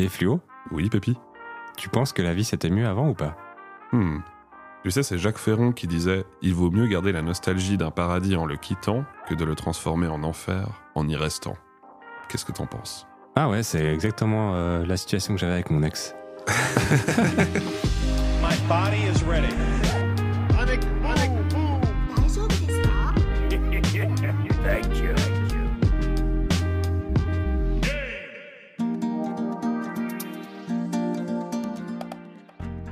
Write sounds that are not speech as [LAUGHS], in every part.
Et Fluo, Oui, Pépi tu penses que la vie c'était mieux avant ou pas? Hmm. Tu sais, c'est Jacques Ferron qui disait Il vaut mieux garder la nostalgie d'un paradis en le quittant que de le transformer en enfer en y restant. Qu'est-ce que t'en penses? Ah ouais, c'est exactement euh, la situation que j'avais avec mon ex. [LAUGHS] My body is ready.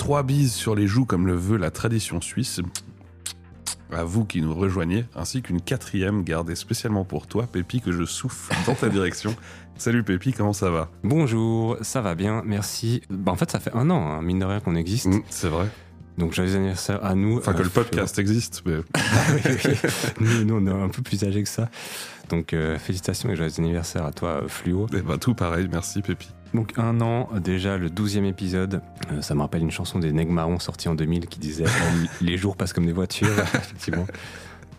Trois bises sur les joues comme le veut la tradition suisse. À vous qui nous rejoignez, ainsi qu'une quatrième gardée spécialement pour toi, Pépi, que je souffle dans ta direction. [LAUGHS] Salut Pépi, comment ça va? Bonjour, ça va bien, merci. Bah, en fait, ça fait un an, hein, mine de rien, qu'on existe. Hmm, C'est vrai. Donc joyeux anniversaire à nous. Enfin, que euh, le podcast existe, mais [LAUGHS] oui, oui, oui. nous, nous, on est un peu plus âgés que ça. Donc euh, félicitations et joyeux anniversaire à toi, euh, Fluo. eh ben, tout pareil, merci Pépi. Donc un an, déjà le 12e épisode. Euh, ça me rappelle une chanson des Nègres Marrons sortie en 2000 qui disait Les jours passent comme des voitures, [LAUGHS] effectivement.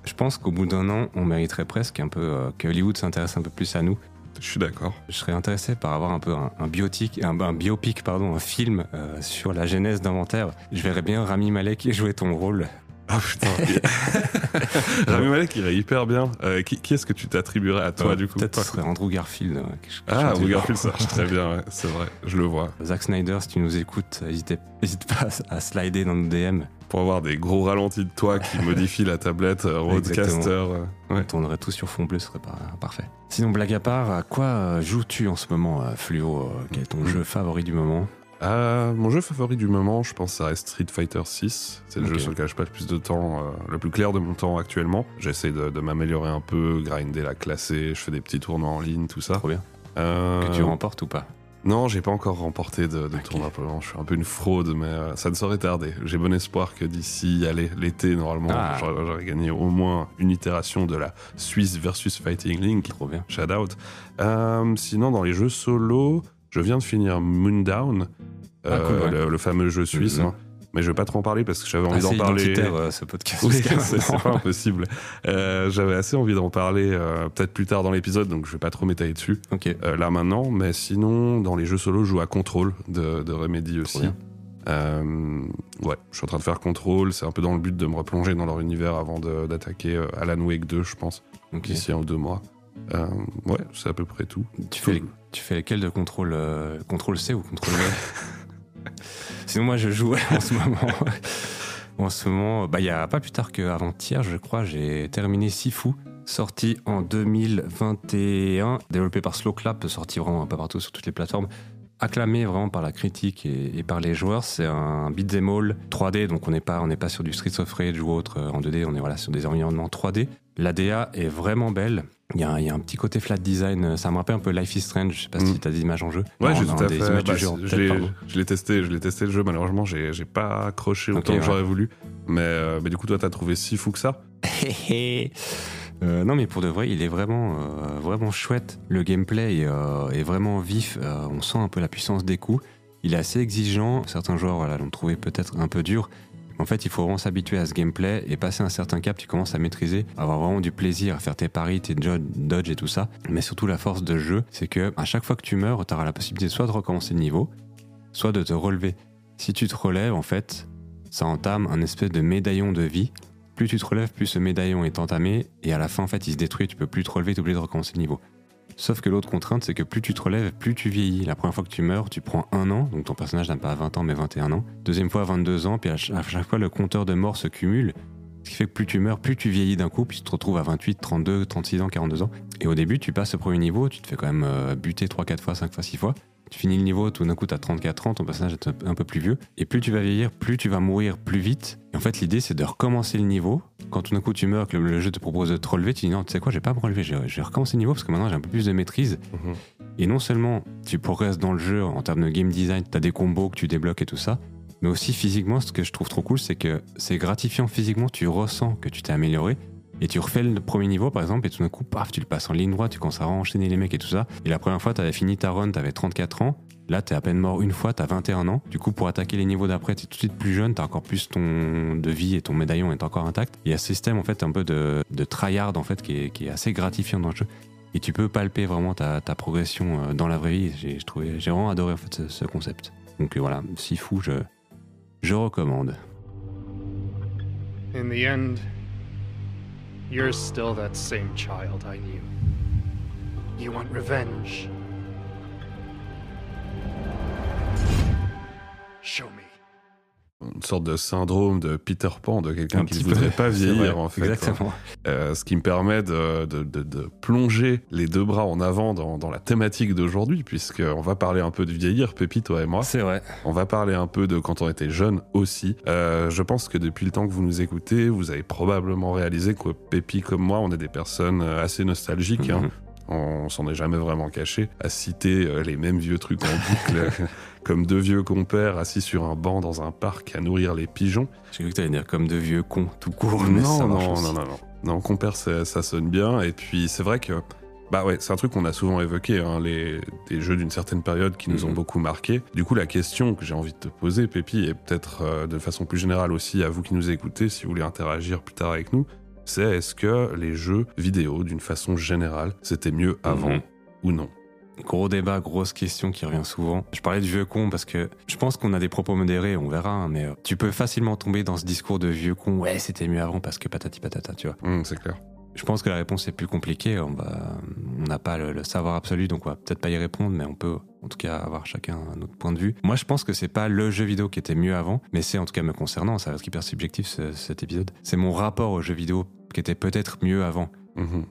Je pense qu'au bout d'un an, on mériterait presque un peu euh, que Hollywood s'intéresse un peu plus à nous. Je suis d'accord. Je serais intéressé par avoir un peu un, un biotique, un, un biopic, pardon, un film euh, sur la genèse d'Inventaire. Je verrais bien Rami Malek jouer ton rôle. Ah putain. [LAUGHS] Rami Malek irait hyper bien. Euh, qui qui est-ce que tu t'attribuerais à toi, Euh, du coup Peut-être ce serait Andrew Garfield. euh, Ah, du Garfield, ça marche très bien, ouais, c'est vrai, je le vois. Zack Snyder, si tu nous écoutes, n'hésite pas à slider dans nos DM. Pour avoir des gros ralentis de toi qui [LAUGHS] modifient la tablette euh, Roadcaster. euh, On ouais. tournerait tout sur fond bleu, ce serait pas parfait. Sinon, blague à part, à quoi euh, joues-tu en ce moment, euh, Fluo euh, Quel est ton Mm. jeu favori du moment? Ah, mon jeu favori du moment, je pense, ça reste Street Fighter 6. C'est le jeu sur lequel je passe le plus de temps, euh, le plus clair de mon temps actuellement. J'essaie de, de m'améliorer un peu, grinder la classée, je fais des petits tournois en ligne, tout ça. Trop bien. Euh, Que tu remportes ou pas? Non, j'ai pas encore remporté de, tournoi pour le moment. Je suis un peu une fraude, mais euh, ça ne saurait tarder. J'ai bon espoir que d'ici, l'été, normalement, Ah. j'aurais gagné au moins une itération de la Suisse versus Fighting Link. Trop bien. Shout out. Euh, sinon, dans les jeux solo, je viens de finir Moondown, Ah, euh, cool, ouais. le, le fameux jeu suisse. Hein. Mais je vais pas trop en parler parce que j'avais envie Assez d'en parler. euh, ce podcast. Oui, [LAUGHS] [LAUGHS] c'est pas impossible. Euh, j'avais assez envie d'en parler euh, peut-être plus tard dans l'épisode, donc je vais pas trop m'étaler dessus Ok. là maintenant. Mais sinon, dans les jeux solo, je joue à Control de, de Remedy aussi. ouais, je suis en train de faire Control. C'est un peu dans le but de me replonger dans leur univers avant d'attaquer Alan Wake 2, je pense, ok. d'ici un ou deux mois. Euh, ouais, c'est à peu près tout. Tu fais, tu fais lesquels de contrôle euh, Contrôle C ou contrôle V? [LAUGHS] Sinon, moi, je joue [LAUGHS] en ce moment. en ce moment, bah, il y a pas plus tard qu'avant-hier, je crois, j'ai terminé Sifu, sorti en 2021, développé par Slow Clap, sorti vraiment un peu partout sur toutes les plateformes. Acclamé vraiment par la critique et, par les joueurs, c'est un beat'em all 3D, donc on n'est pas, pas sur du Streets of Rage ou autre euh, en 2D, on est voilà, sur des environnements 3D. L'ADA est vraiment belle. Il y, a, un- il y a un petit côté flat design, euh, ça me rappelle un peu Life is Strange, je sais pas Mm. si tu as des images en jeu. Ouais, j'ai tout à des fait. images bah, jeu je l'ai- testé, je l'ai testé le jeu. Malheureusement, j'ai pas accroché autant que j'aurais voulu. Mais, euh, mais du coup, toi, t'as trouvé si fou que ça? [LAUGHS] Euh, non mais pour de vrai, il est vraiment, euh, vraiment chouette. Le gameplay est vraiment vif. on sent un peu la puissance des coups. Il est assez exigeant. Certains joueurs voilà, l'ont trouvé peut-être un peu dur. En fait, il faut vraiment s'habituer à ce gameplay et passer un certain cap, tu commences à maîtriser, avoir vraiment du plaisir à faire tes paris, tes dodges et tout ça. Mais surtout, la force de jeu, c'est que à chaque fois que tu meurs, tu auras la possibilité soit de recommencer le niveau, soit de te relever. Si tu te relèves, en fait, ça entame un espèce de médaillon de vie plus tu te relèves, plus ce médaillon est entamé, et à la fin, en fait, il se détruit, tu peux plus te relever, tu obligé de recommencer le niveau. Sauf que l'autre contrainte, c'est que plus tu te relèves, plus tu vieillis. La première fois que tu meurs, tu prends un an, donc ton personnage n'a pas 20 ans, mais 21 ans. Deuxième fois, 22 ans, puis à ch- à chaque fois, le compteur de mort se cumule. Ce qui fait que plus tu meurs, plus tu vieillis d'un coup, puis tu te retrouves à 28, 32, 36 ans, 42 ans. Et au début, tu passes au premier niveau, tu te fais quand même euh, buter 3, 4 fois, 5 fois, 6 fois. Tu finis le niveau, tout d'un coup, tu as 34 ans, ton personnage est un peu- plus vieux. Et plus tu vas vieillir, plus tu vas mourir plus vite. Et en fait, l'idée, c'est de recommencer le niveau. Quand tout d'un coup, tu meurs, que le, jeu te propose de te relever, tu dis non, tu sais quoi, je vais pas me relever, vais recommencer le niveau parce que maintenant j'ai un peu plus de maîtrise. Mhm. Et non seulement tu progresses dans le jeu en termes de game design, tu as des combos que tu débloques et tout ça, mais aussi physiquement, ce que je trouve trop cool, c'est que c'est gratifiant physiquement, tu ressens que tu t'es amélioré. Et tu refais le premier niveau par exemple, et tout d'un coup, paf, tu le passes en ligne droite, tu commences à enchaîner les mecs et tout ça. Et la première fois, tu avais fini ta run, tu avais 34 ans. Là, t'es à peine mort une fois, t'as 21 ans. Du coup, pour attaquer les niveaux d'après, t'es tout de suite plus jeune, t'as encore plus ton de vie et ton médaillon est encore intact. Il y a ce système en fait un peu de, de tryhard en fait qui est, qui est assez gratifiant dans le jeu. et tu peux palper vraiment ta, ta progression euh, dans la vraie vie. J'ai j'ai vraiment adoré en fait, ce, ce concept. Donc euh, voilà, si fou, je, je recommande. You're still that same child I knew. You want revenge. Show me. Une sorte de syndrome de Peter Pan, de quelqu'un Un qui ne voudrait pas vieillir, vrai, en fait. Exactement. Euh, ce qui me permet de, de- de- de plonger les deux bras en avant dans, dans la thématique d'aujourd'hui, puisqu'on va parler un peu de vieillir, Pépi, toi et moi. C'est vrai. On va parler un peu de quand on était jeune aussi. Euh, je pense que depuis le temps que vous nous écoutez, vous avez probablement réalisé que Pépi comme moi, on est des personnes euh, assez nostalgiques. hein. On s'en est jamais vraiment caché à citer euh, les mêmes vieux trucs en boucle, [LAUGHS] comme deux vieux compères assis sur un banc dans un parc à nourrir les pigeons. J'ai cru que t'allais dire comme de vieux cons tout court. mais ça Non, non, aussi. non, non, non. Non, compère, ça, ça sonne bien. Et puis, c'est vrai que, bah ouais, c'est un truc qu'on a souvent évoqué, hein, les, jeux d'une certaine période qui nous ont Mhm. beaucoup marqué. Du coup, la question que j'ai envie de te poser, Pépi, et peut-être euh, de façon plus générale aussi à vous qui nous écoutez, si vous voulez interagir plus tard avec nous, c'est est-ce que les jeux vidéo, d'une façon générale, c'était mieux avant Mhm. ou non? Gros débat, grosse question qui revient souvent. Je parlais de vieux con parce que je pense qu'on a des propos modérés, on verra, hein, mais euh, tu peux facilement tomber dans ce discours de vieux con. Ouais, c'était mieux avant parce que patati patata, tu vois. Hum, C'est clair. Je pense que la réponse est plus compliquée. On va- on n'a pas le, le savoir absolu, donc on va peut-être pas y répondre, mais on peut en tout cas avoir chacun un autre point de vue. Moi, je pense que c'est pas le jeu vidéo qui était mieux avant, mais c'est en tout cas me concernant, ça être hyper subjectif ce- cet épisode. C'est mon rapport au jeu vidéo qui était peut-être mieux avant. Mhm.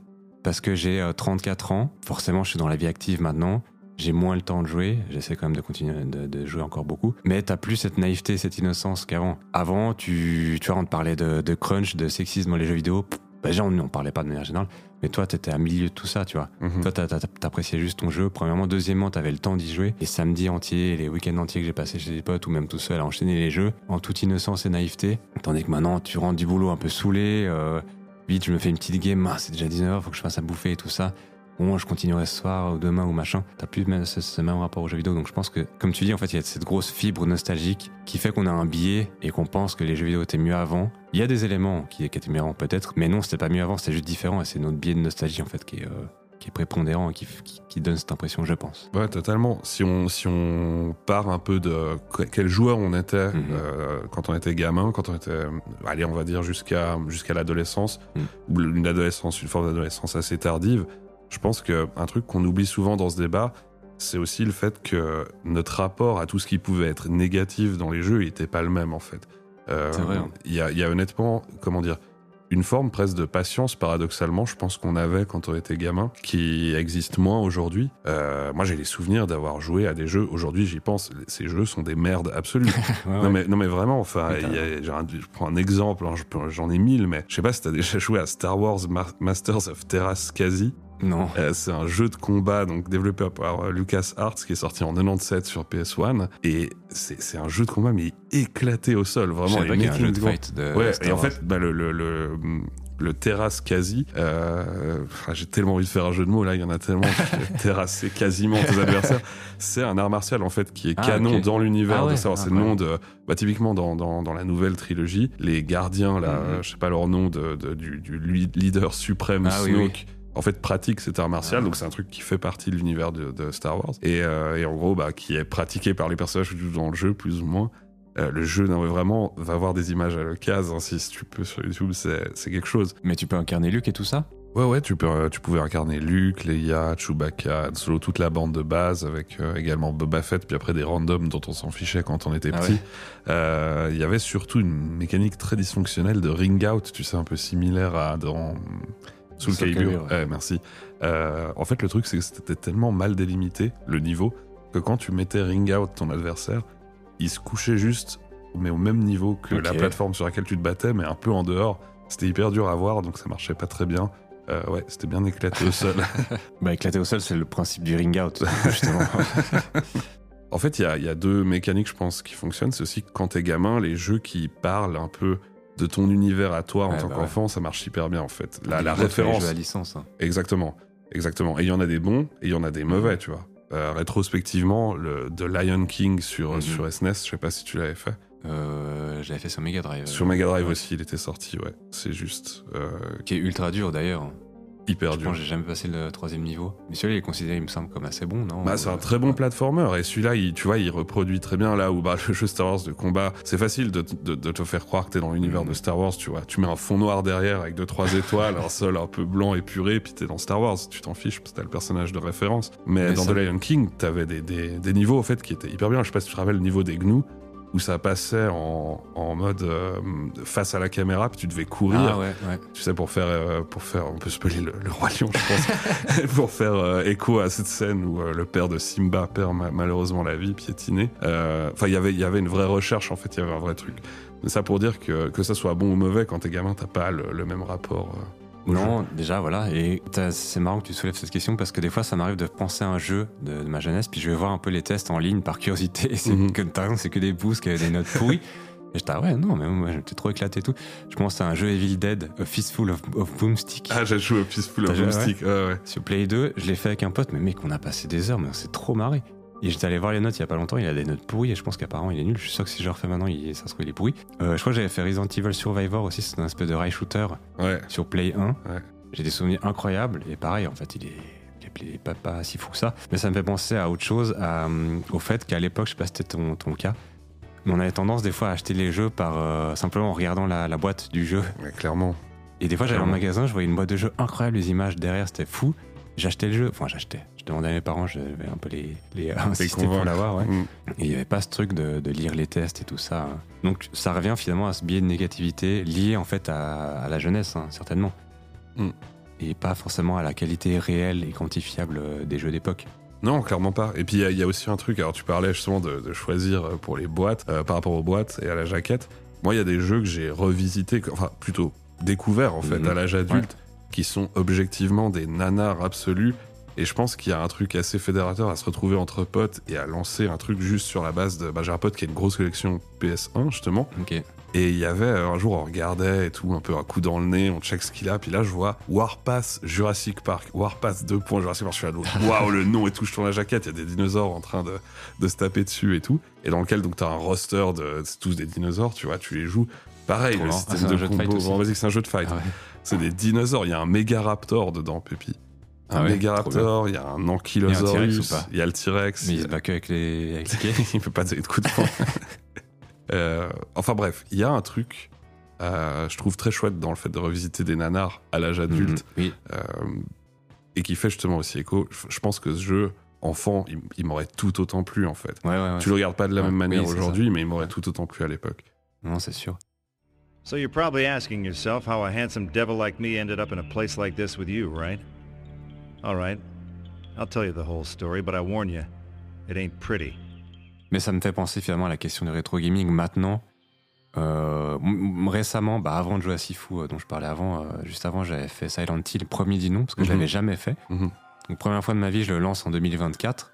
Parce que j'ai euh, 34 ans, forcément je suis dans la vie active maintenant, j'ai moins le temps de jouer, j'essaie quand même de continuer de, de jouer encore beaucoup, mais t'as plus cette naïveté, cette innocence qu'avant. Avant, tu, tu vois, on te parlait de, de crunch, de sexisme dans les jeux vidéo, bah, déjà on n'en parlait pas de manière générale, mais toi t'étais à milieu de tout ça, tu vois. Mhm. Toi, t'appréciais juste ton jeu. Premièrement. Deuxièmement, t'avais le temps d'y jouer. Les samedis entiers, les week-ends entiers que j'ai passé chez des potes ou même tout seul à enchaîner les jeux en toute innocence et naïveté. Tandis que maintenant, tu rentres du boulot un peu saoulé. euh, vite, je me fais une petite game. Ah, c'est déjà 19h, faut que je fasse à bouffer et tout ça. Bon, je continuerai ce soir ou demain ou machin. T'as plus ce, même rapport aux jeux vidéo. Donc je pense que, comme tu dis, en fait, il y a cette grosse fibre nostalgique qui fait qu'on a un biais et qu'on pense que les jeux vidéo étaient mieux avant. Il y a des éléments qui, qui étaient mieux avant peut-être, mais non, c'était pas mieux avant, c'était juste différent et c'est notre biais de nostalgie en fait qui est, euh, qui est prépondérant et qui, qui, qui donne cette impression, je pense. Ouais, totalement. Si on, si on part un peu de que- quel joueur on était Mhm. euh, quand on était gamin, quand on était, allez, on va dire jusqu'à jusqu'à l'adolescence, ou une adolescence, une forme d'adolescence assez tardive, je pense que un truc qu'on oublie souvent dans ce débat, c'est aussi le fait que notre rapport à tout ce qui pouvait être négatif dans les jeux n'était pas le même en fait. Euh, C'est vrai, hein. Il y, a, il y a honnêtement, comment dire, une forme presque de patience, paradoxalement, je pense qu'on avait quand on était gamin, qui existe moins aujourd'hui. Euh, moi, j'ai les souvenirs d'avoir joué à des jeux. Aujourd'hui, j'y pense, ces jeux sont des merdes absolues. [LAUGHS] non, mais, non, mais vraiment, enfin, y a- un- je prends un exemple, hein, j'en ai mille, mais je sais pas si t'as déjà [LAUGHS] joué à Star Wars Masters of Terras Kasi. Non. Euh, c'est un jeu de combat donc développé par euh, LucasArts qui est sorti en 97 sur PS1 et c'est c'est un jeu de combat mais éclaté au sol vraiment qu'il y a un jeu de fight de Ouais, Star et en Wars. fait, bah, le, le, le, le terrasse quasi, euh, j'ai tellement envie de faire un jeu de mots là, il y en a tellement, [LAUGHS] terrasser quasiment tes adversaires. C'est un art martial en fait qui est Ah, canon dans l'univers Ah de ouais, Star Wars. ah, C'est le ouais. nom de, bah, typiquement dans, dans, dans la nouvelle trilogie, les gardiens là, Mhm. je sais pas leur nom, de, de- du, du leader suprême Ah, oui, Snoke. En fait, pratique cet art martial, Ah. donc c'est un truc qui fait partie de l'univers de, de Star Wars. Et, euh, et en gros, bah, qui est pratiqué par les personnages dans le jeu, plus ou moins. Euh, le jeu, non, mais vraiment, va voir des images à l'occasion, hein, si, tu peux sur YouTube, c'est quelque chose. Mais tu peux incarner Luke et tout ça? Ouais, ouais, tu, peux, euh, tu pouvais incarner Luke, Leia, Chewbacca, Solo, toute la bande de base, avec euh, également Boba Fett, puis après des randoms dont on s'en fichait quand on était Ah petit. ouais. Euh, Il y avait surtout une mécanique très dysfonctionnelle de ring out, tu sais, un peu similaire à dans Soul Soul Calibur. Ouais. Ouais, merci. Euh, en fait, le truc, c'est que c'était tellement mal délimité, le niveau, que quand tu mettais ring out ton adversaire, il se couchait juste, mais au même niveau que la plateforme sur laquelle tu te battais, mais un peu en dehors. C'était hyper dur à voir, donc ça marchait pas très bien. Euh, ouais, c'était bien éclaté au sol. [LAUGHS] [LAUGHS] Bah éclater au sol, c'est le principe du ring out, justement. [LAUGHS] En fait, il y a, il y a deux mécaniques, je pense, qui fonctionnent. C'est aussi que quand t'es gamin, les jeux qui parlent un peu de ton univers à toi en Ouais, tant bah qu'enfant, ça marche hyper bien, en fait. La, référence. licence. hein. Exactement. Exactement. Et il y en a des bons et il y en a des mauvais, tu vois. Euh, rétrospectivement, le The Lion King sur, Mhm. sur SNES, je sais pas si tu l'avais fait. Euh, je l'avais fait sur Mega Drive. Sur Mega Drive ouais. aussi, il était sorti, ouais. C'est juste. euh, Qui est ultra dur d'ailleurs. Hyper Je dur. pense que j'ai jamais passé le troisième niveau. Mais celui-là, il est considéré, il me semble, comme assez bon, non? Bah, c'est un très bon platformer et celui-là, il, tu vois, il reproduit très bien là où bah, [LAUGHS] le jeu Star Wars de combat, c'est facile de, de- de te faire croire que t'es dans l'univers Mhm. de Star Wars, tu vois. Tu mets un fond noir derrière avec deux trois étoiles, un [LAUGHS] sol un peu blanc épuré, puis t'es dans Star Wars. Tu t'en fiches parce que t'as le personnage de référence. Mais, Mais dans ça- The Lion King, t'avais des, des, des niveaux en fait qui étaient hyper bien. Je sais pas si tu te rappelles le niveau des gnous où ça passait en, en mode euh, face à la caméra, puis tu devais courir Ah ouais, ouais. tu sais, pour faire, euh, pour faire, on peut spoiler le, le roi lion, je pense, [LAUGHS] [LAUGHS] pour faire euh, écho à cette scène où le père de Simba perd ma- malheureusement la vie, piétiné. Enfin, il y avait, il y avait une vraie recherche, en fait, il y avait un vrai truc. Mais ça pour dire que que ça soit bon ou mauvais, quand t'es gamin, t'as pas le, le même rapport. Non, déjà, voilà. Et c'est marrant que tu soulèves cette question parce que des fois, ça m'arrive de penser à un jeu de, de ma jeunesse, puis je vais voir un peu les tests en ligne par curiosité. [LAUGHS] C'est Mhm. que, t'as raison, c'est que des boosts qui des notes pourries. [LAUGHS] Et j'étais, ah ouais, non, mais moi, j'étais trop éclaté et tout. Je pense à un jeu Evil Dead, A Fistful of, of Boomstick. Ah, j'ai joué Peaceful T'as of Boomstick. Ouais, ouais. Sur Play 2, je l'ai fait avec un pote, mais mec, on a passé des heures, mais on s'est trop marré. Et j'étais allé voir les notes il y a pas longtemps, il a des notes pourries, et je pense qu'apparemment il est nul. Je suis sûr que si je le refais maintenant, il, ça se trouve il est pourri. Euh, je crois que j'avais fait Resident Evil Survivor aussi, c'est un espèce de rail shooter Ouais. sur Play 1. Ouais. J'ai des souvenirs incroyables, et pareil, en fait, il est, il est pas, pas si fou que ça. Mais ça me fait penser à autre chose, à, euh, au fait qu'à l'époque, je sais pas si c'était ton, ton cas, mais on avait tendance des fois à acheter les jeux par euh, simplement en regardant la, la boîte du jeu. Ouais, clairement. Et des fois, j'allais en magasin, je voyais une boîte de jeux incroyable, les images derrière, c'était fou. J'achetais le jeu, enfin j'achetais. Je demandais à mes parents, je devais un peu les, les insister pour l'avoir, ouais. Mm. Et il n'y avait pas ce truc de, de lire les tests et tout ça. Donc ça revient finalement à ce biais de négativité lié en fait à, à la jeunesse, hein, certainement. Mm. Et pas forcément à la qualité réelle et quantifiable euh, des jeux d'époque. Non, clairement pas. Et puis il y a- il y, a aussi un truc, alors tu parlais justement de, de choisir euh, pour les boîtes, euh, par rapport aux boîtes et à la jaquette. Moi, il y a des jeux que j'ai revisités, enfin plutôt découverts en fait Mhm. à l'âge adulte, qui sont objectivement des nanars absolus. Et je pense qu'il y a un truc assez fédérateur à se retrouver entre potes et à lancer un truc juste sur la base de. Bah, j'ai un pote qui a une grosse collection PS1 justement. Ok. Et il y avait euh, un jour, on regardait et tout, un peu un coup dans le nez, on check ce qu'il a. Puis là, je vois Warpath Jurassic Park. Warpath 2. Jurassic Park. Je suis là, donc, [LAUGHS] waouh, le nom et tout. Je tourne la jaquette. Il y a des dinosaures en train de, de se taper dessus et tout. Et dans lequel, donc, t'as un roster de. Tous des dinosaures, tu vois, tu les joues. Pareil, Trop le marrant. Ah, système c'est un de jeu de fight combo. aussi. Bon, vas-y, c'est un jeu de fight. Ah ouais. C'est des dinosaures. Il y a un Megaraptor dedans, Pépi. Un Ah ouais, Mégaraptor, il y a un Ankylosaurus. Il y a le T-Rex. Mais il se bat que avec les, avec les [LAUGHS] pieds. il peut pas donner de coups de poing. [LAUGHS] Euh, enfin bref, il y a un truc, euh, je trouve très chouette dans le fait de revisiter des nanars à l'âge adulte Mhm. Oui, euh, et qui fait justement aussi écho. Je, pense que ce jeu, enfant, il, il m'aurait tout autant plu en fait. ouais, ouais. Tu le regardes pas de la même manière oui, aujourd'hui, mais il m'aurait tout autant plu à l'époque. Non, c'est sûr. So you're probably asking yourself how a handsome devil like me ended up in a place like this with you, right? All right. I'll tell you the whole story, but I warn you, it ain't pretty. Mais ça me fait penser finalement à la question du rétro gaming maintenant. Euh, récemment, bah avant de jouer à Sifu, euh, dont je parlais avant, euh, juste avant, j'avais fait Silent Hill, premier dit non, parce que je Mhm. l'avais jamais fait. Mhm. Donc, première fois de ma vie, je le lance en 2024.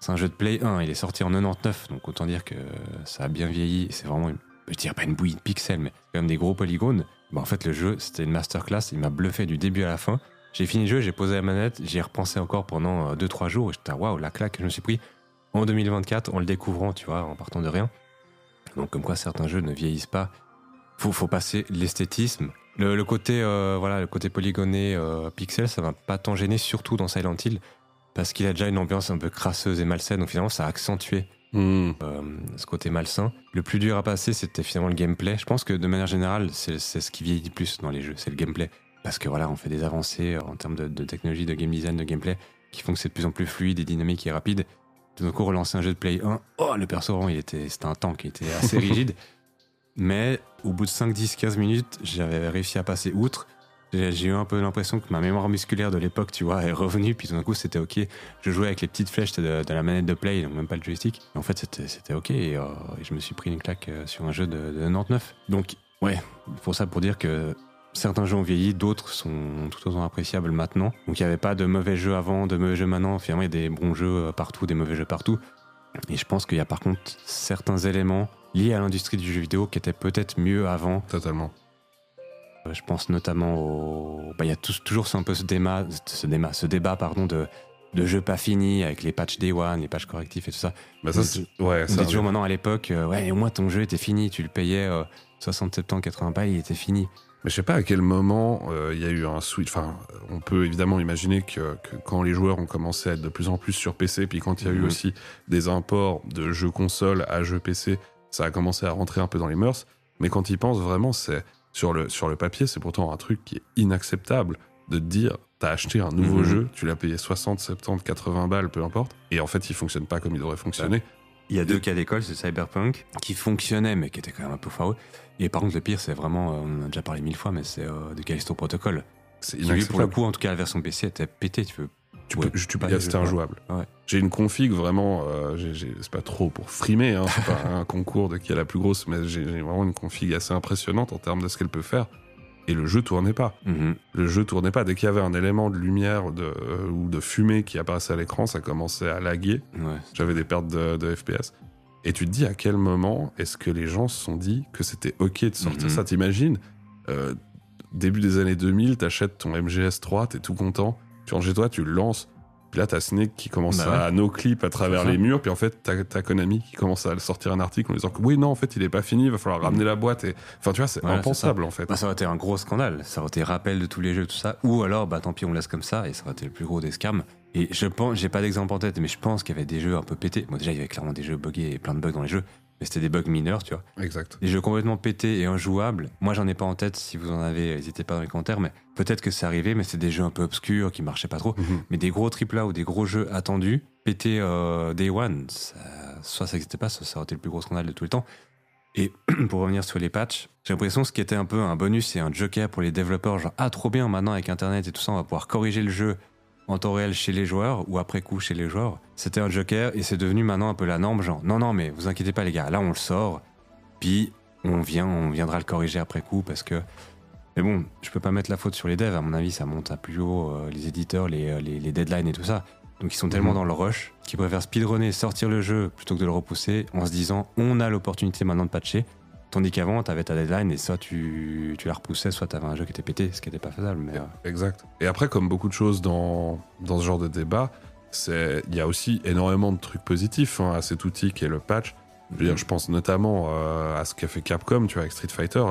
C'est un jeu de Play 1, il est sorti en 99, donc autant dire que ça a bien vieilli. C'est vraiment, une, je dirais pas une bouillie de pixels, mais quand même des gros polygones. Bah, en fait, le jeu, c'était une masterclass, il m'a bluffé du début à la fin. J'ai fini le jeu, j'ai posé la manette, j'y ai repensé encore pendant 2-3 jours, et j'étais, waouh, la claque que je me suis pris en 2024 en le découvrant, tu vois, en partant de rien. Donc, comme quoi certains jeux ne vieillissent pas. Faut, faut passer l'esthétisme. Le, côté, euh, voilà, le côté polygoné euh, pixel, ça m'a pas tant gêné, surtout dans Silent Hill, parce qu'il a déjà une ambiance un peu crasseuse et malsaine. Donc finalement, ça a accentué Mhm. euh, ce côté malsain. Le plus dur à passer, c'était finalement le gameplay. Je pense que de manière générale, c'est c'est ce qui vieillit le plus dans les jeux, c'est le gameplay. Parce que voilà, on fait des avancées en termes de, de technologie, de game design, de gameplay, qui font que c'est de plus en plus fluide et dynamique et rapide. Tout d'un coup, relancer un jeu de Play 1, oh, le perso, il était, c'était un tank, il était assez [LAUGHS] rigide. Mais au bout de 5, 10, 15 minutes, j'avais réussi à passer outre. J'ai eu un peu l'impression que ma mémoire musculaire de l'époque, tu vois, est revenue. Puis tout d'un coup, c'était OK. Je jouais avec les petites flèches de, la manette de play, donc même pas le joystick. En fait, c'était OK. Et, euh, et je me suis pris une claque euh, sur un jeu de, de 99. Donc, ouais, pour ça, pour dire que certains jeux ont vieilli, d'autres sont tout autant appréciables maintenant. Donc, il n'y avait pas de mauvais jeux avant, de mauvais jeux maintenant. Finalement, il y a des bons jeux euh, partout, des mauvais jeux partout. Et je pense qu'il y a par contre certains éléments liés à l'industrie du jeu vidéo qui étaient peut-être mieux avant. Totalement. Euh, Je pense notamment au. Bah, il y a toujours un peu ce débat, ce débat, ce débat pardon, de, de jeux pas finis avec les patchs Day One, les patchs correctifs et tout ça. Bah, ça, On ouais, On ça, dit toujours maintenant à l'époque, euh, ouais, au moins ton jeu était fini, tu le payais euh, 60, 70, 80 balles, il était fini. Mais je sais pas à quel moment euh, il y a eu un switch. Enfin, on peut évidemment imaginer que, que quand les joueurs ont commencé à être de plus en plus sur PC, puis quand il y a eu Mhm. aussi des imports de jeux console à jeux PC, ça a commencé à rentrer un peu dans les mœurs. Mais quand ils pensent vraiment, c'est sur le, sur le papier, c'est pourtant un truc qui est inacceptable de te dire t'as acheté un nouveau Mhm. jeu, tu l'as payé 60, 70, 80 balles, peu importe, et en fait il fonctionne pas comme il devrait fonctionner. Il y a deux cas d'école, c'est Cyberpunk, qui fonctionnait, mais qui était quand même un peu foireux. Et par contre, le pire, c'est vraiment, euh, on en a déjà parlé mille fois, mais c'est euh, de Callisto Protocol. C'est lui, pour le coup, en tout cas, la version PC était pété. Tu veux Tu Ouais, peux, tu pas peux- les c'était jeux, ouais. injouable. Ouais. J'ai une config vraiment, euh, c'est pas trop pour frimer, hein, c'est pas [LAUGHS] un concours de qui a la plus grosse, mais j'ai vraiment une config assez impressionnante en termes de ce qu'elle peut faire. Et le jeu tournait pas. Mhm. Le jeu tournait pas. Dès qu'il y avait un élément de lumière de, euh, ou de fumée qui apparaissait à l'écran, ça commençait à laguer. Ouais. J'avais des pertes de, de FPS. Et tu te dis à quel moment est-ce que les gens se sont dit que c'était ok de sortir Mhm. ça? T'imagines euh, Début des années 2000, t'achètes ton MGS3, t'es tout content, tu rentres chez toi, tu le lances. Puis là, t'as Snake qui commence Bah ouais. à no clip à travers les murs. Puis en fait, t'as t'as Konami qui commence à sortir un article en disant que oui, non, en fait, il est pas fini, il va falloir ramener la boîte. Et... Enfin, tu vois, c'est Voilà, c'est impensable en fait. Bah, ça aurait été un gros scandale. Ça aurait été rappel de tous les jeux, tout ça. Ou alors, bah tant pis, on laisse comme ça, et ça aurait été le plus gros des scams. Et je pense, j'ai pas d'exemple en tête, mais je pense qu'il y avait des jeux un peu pétés. Bon, déjà, il y avait clairement des jeux buggés et plein de bugs dans les jeux, mais c'était des bugs mineurs, tu vois. Exact. Des jeux complètement pétés et injouables. Moi, j'en ai pas en tête. Si vous en avez, n'hésitez pas dans les commentaires. Mais peut-être que c'est arrivé, mais c'est des jeux un peu obscurs qui marchaient pas trop. Mhm. Mais des gros AAA ou des gros jeux attendus, pétés euh, Day One, ça- soit ça n'existait pas, soit ça aurait été le plus gros scandale de tout le temps. Et [CLEARS THROAT] pour revenir sur les patchs, j'ai l'impression que ce qui était un peu un bonus et un joker pour les développeurs, genre ah trop bien maintenant avec Internet et tout ça, on va pouvoir corriger le jeu en temps réel chez les joueurs ou après coup chez les joueurs. C'était un joker et c'est devenu maintenant un peu la norme, genre non non mais vous inquiétez pas les gars, là on le sort, puis on vient, on viendra le corriger après coup parce que mais bon, je peux pas mettre la faute sur les devs. À mon avis, ça monte à plus haut euh, les éditeurs, les, euh, les, les deadlines et tout ça. Donc ils sont tellement Mhm. dans le rush qu'ils préfèrent speedrunner, sortir le jeu plutôt que de le repousser en se disant on a l'opportunité maintenant de patcher. Tandis qu'avant, t'avais ta deadline et soit tu, tu la repoussais, soit t'avais un jeu qui était pété, ce qui était pas faisable. Mais, euh, Exact. Et après, comme beaucoup de choses dans, dans ce genre de débat, c'est il y a aussi énormément de trucs positifs hein, à cet outil qui est le patch. Je veux dire, je pense notamment euh, à ce qu'a fait Capcom, tu vois, avec Street Fighter,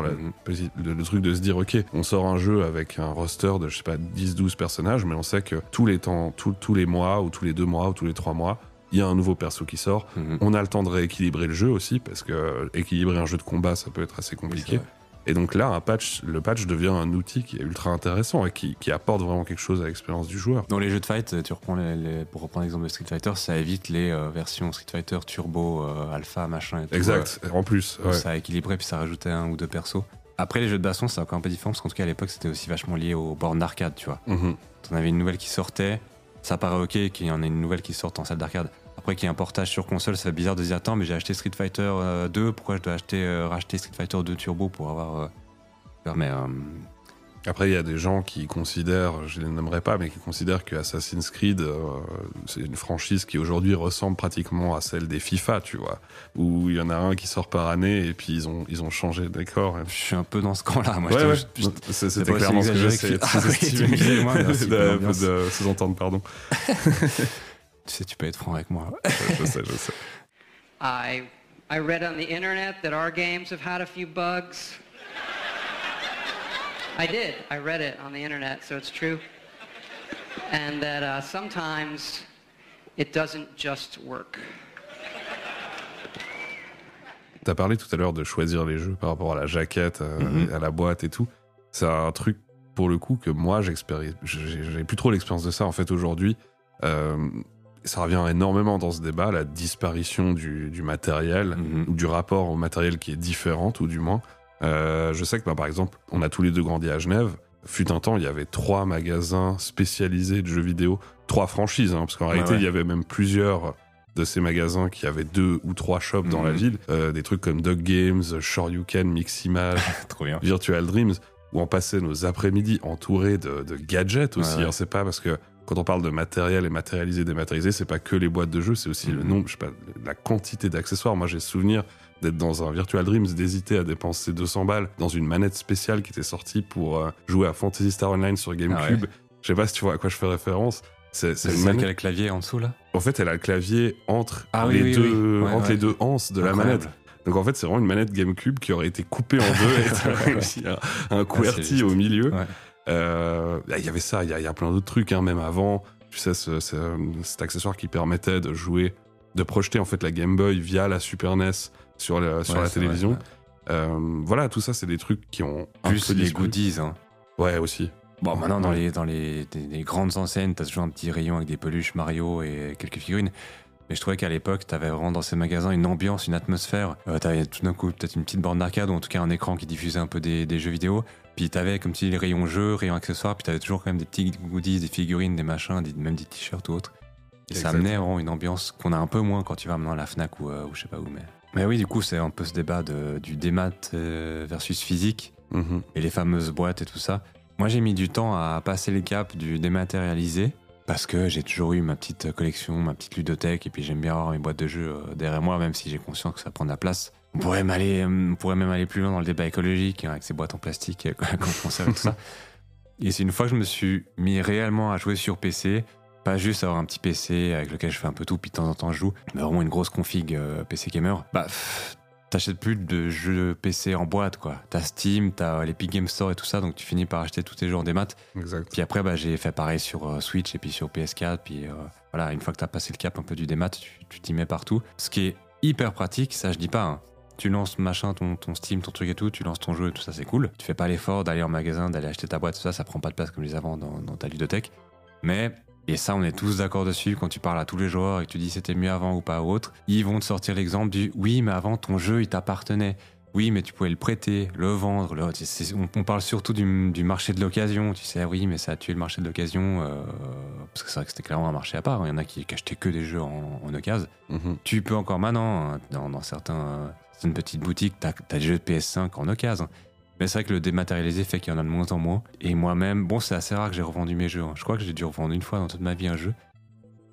posi- le, le truc de se dire, ok, on sort un jeu avec un roster de, je sais pas, 10-12 personnages, mais on sait que tous les temps, tous les mois, ou tous les deux mois, ou tous les trois mois, il y a un nouveau perso qui sort. mhm. On a le temps de rééquilibrer le jeu aussi, parce que euh, équilibrer un jeu de combat, ça peut être assez compliqué. Et donc là, un patch, le patch devient un outil qui est ultra intéressant et qui, qui apporte vraiment quelque chose à l'expérience du joueur. Dans les jeux de fight, tu reprends les, les- pour reprendre l'exemple de Street Fighter, ça évite les euh, versions Street Fighter Turbo, euh, Alpha, machin et tout. Exact. En plus, Euh, ouais. Ça a équilibré puis ça rajoutait un ou deux persos. Après, les jeux de baston, c'est encore un peu différent parce qu'en tout cas, à l'époque, c'était aussi vachement lié aux bornes d'arcade, tu vois. Mhm. T'en avais une nouvelle qui sortait, ça paraît ok qu'il y en ait une nouvelle qui sorte en salle d'arcade. Après qu'il y ait un portage sur console, ça fait bizarre de dire attends, mais j'ai acheté Street Fighter euh, 2, pourquoi je dois acheter, euh, racheter Street Fighter 2 Turbo pour avoir. euh, Mais euh, Après, il y a des gens qui considèrent, je les nommerai pas, mais qui considèrent que Assassin's Creed, euh, c'est une franchise qui aujourd'hui ressemble pratiquement à celle des FIFA, tu vois. Où il y en a un qui sort par année et puis ils ont, ils ont changé de décor. je suis un peu dans ce camp-là. Moi, ouais, ouais. C'était clairement ce que j'essayais [LAUGHS] Ah [LAUGHS] de sous-entendre, pardon. [LAUGHS] tu sais, tu peux être franc avec moi. je sais, je sais. [LAUGHS] I, I read on the internet that our games have had a few bugs. I did. I read it on the internet, so it's true. And that uh, sometimes it doesn't just work. T'as parlé tout à l'heure de choisir les jeux par rapport à la jaquette, euh, Mhm. à la boîte et tout. C'est un truc, pour le coup, que moi, j'expérimente. J'ai plus trop l'expérience de ça, en fait, aujourd'hui. Euh, ça revient énormément dans ce débat, la disparition du, du matériel, Mhm. ou du rapport au matériel qui est différent, tout du moins. Euh, je sais que, bah, par exemple, on a tous les deux grandi à Genève. Fut un temps, il y avait trois magasins spécialisés de jeux vidéo, trois franchises, hein, parce qu'en réalité, ouais. il y avait même plusieurs de ces magasins qui avaient deux ou trois shops dans Mhm. la ville. Euh, des trucs comme Dog Games, Shoryuken, Miximage. [LAUGHS] Virtual Dreams, où on passait nos après-midi entourés de, de gadgets aussi. Ouais, ouais. C'est pas parce que quand on parle de matériel et matérialisé, dématérialisé, c'est pas que les boîtes de jeux, c'est aussi le Mhm. nombre, je sais pas, la quantité d'accessoires. Moi, j'ai souvenir d'être dans un Virtual Dreams, d'hésiter à dépenser 200 balles dans une manette spéciale qui était sortie pour euh, jouer à Fantasy Star Online sur GameCube. Je sais pas si tu vois à quoi je fais référence. C'est celle manette. qui a le clavier en dessous, là? En fait, elle a le clavier entre Ah les oui, deux, oui. Ouais, entre ouais. les deux anses de la manette. Donc en fait, c'est vraiment une manette GameCube qui aurait été coupée en [LAUGHS] deux et réussi [LAUGHS] un, un QWERTY juste. au milieu. Euh, Il y avait ça, il y, a- il y a plein d'autres trucs, hein, même avant. Tu sais, ce- ce- cet accessoire qui permettait de jouer, de projeter en fait la Game Boy via la Super NES sur, la- sur Ouais, la c'est télévision. vrai. Euh, voilà, tout ça, c'est des trucs qui ont un Plus peu les disparu. goodies. Hein. Ouais, aussi. Bon, maintenant, dans Ouais. les, dans les, des grandes enseignes, t'as toujours un petit rayon avec des peluches Mario et quelques figurines. Mais je trouvais qu'à l'époque, t'avais vraiment dans ces magasins une ambiance, une atmosphère. Euh, t'avais tout d'un coup peut-être une petite borne d'arcade ou en tout cas un écran qui diffusait un peu des, des jeux vidéo. Puis t'avais comme dis les rayons jeux, rayons accessoires. Puis t'avais toujours quand même des petits goodies, des figurines, des machins, des- même des t-shirts ou autres. Et ça amenait vraiment une ambiance qu'on a un peu moins quand tu vas maintenant à la Fnac ou, euh, ou je sais pas où. Mais, mais oui, du coup, c'est un peu ce débat de, du démat euh, versus physique Mhm. et les fameuses boîtes et tout ça. Moi, j'ai mis du temps à passer les caps du dématérialisé parce que j'ai toujours eu ma petite collection, ma petite ludothèque et puis j'aime bien avoir mes boîtes de jeux euh, derrière moi, même si j'ai conscience que ça prend de la place. On pourrait, aller, on pourrait même aller plus loin dans le débat écologique hein, avec ces boîtes en plastique euh, [LAUGHS] qu'on conserve et tout ça. Et c'est une fois que je me suis mis réellement à jouer sur PC, pas juste avoir un petit PC avec lequel je fais un peu tout, puis de temps en temps je joue, mais vraiment une grosse config euh, PC gamer. Bah, t'achètes plus de jeux PC en boîte, quoi. T'as Steam, t'as l'Epic Game Store et tout ça, donc tu finis par acheter tous tes jeux en démat. Exact. Puis après, bah, j'ai fait pareil sur euh, Switch et puis sur PS4. Puis euh, voilà, une fois que t'as passé le cap un peu du démat, tu t'y mets partout. Ce qui est hyper pratique, ça je dis pas. hein. Tu lances machin, ton, ton Steam, ton truc et tout, tu lances ton jeu et tout ça, c'est cool. Tu fais pas l'effort d'aller en magasin, d'aller acheter ta boîte, tout ça, ça prend pas de place comme disais avant dans, dans ta ludothèque. Mais, et ça on est tous d'accord dessus, quand tu parles à tous les joueurs et que tu dis c'était mieux avant ou pas ou autre, ils vont te sortir l'exemple du oui, mais avant ton jeu il t'appartenait. Oui, mais tu pouvais le prêter, le vendre. le- on, on parle surtout du, du marché de l'occasion. Tu sais, oui, mais ça a tué le marché de l'occasion. euh, parce que c'est vrai que c'était clairement un marché à part. Il y en a qui, achetaient que des jeux en, en occasion. Mhm. Tu peux encore maintenant, hein, dans, dans certains, certaines petites boutiques, tu as, des jeux de PS5 en occasion. Mais c'est vrai que le dématérialisé fait qu'il y en a de moins en moins. Et moi-même, bon, c'est assez rare que j'ai revendu mes jeux. hein. Je crois que j'ai dû revendre une fois dans toute ma vie un jeu.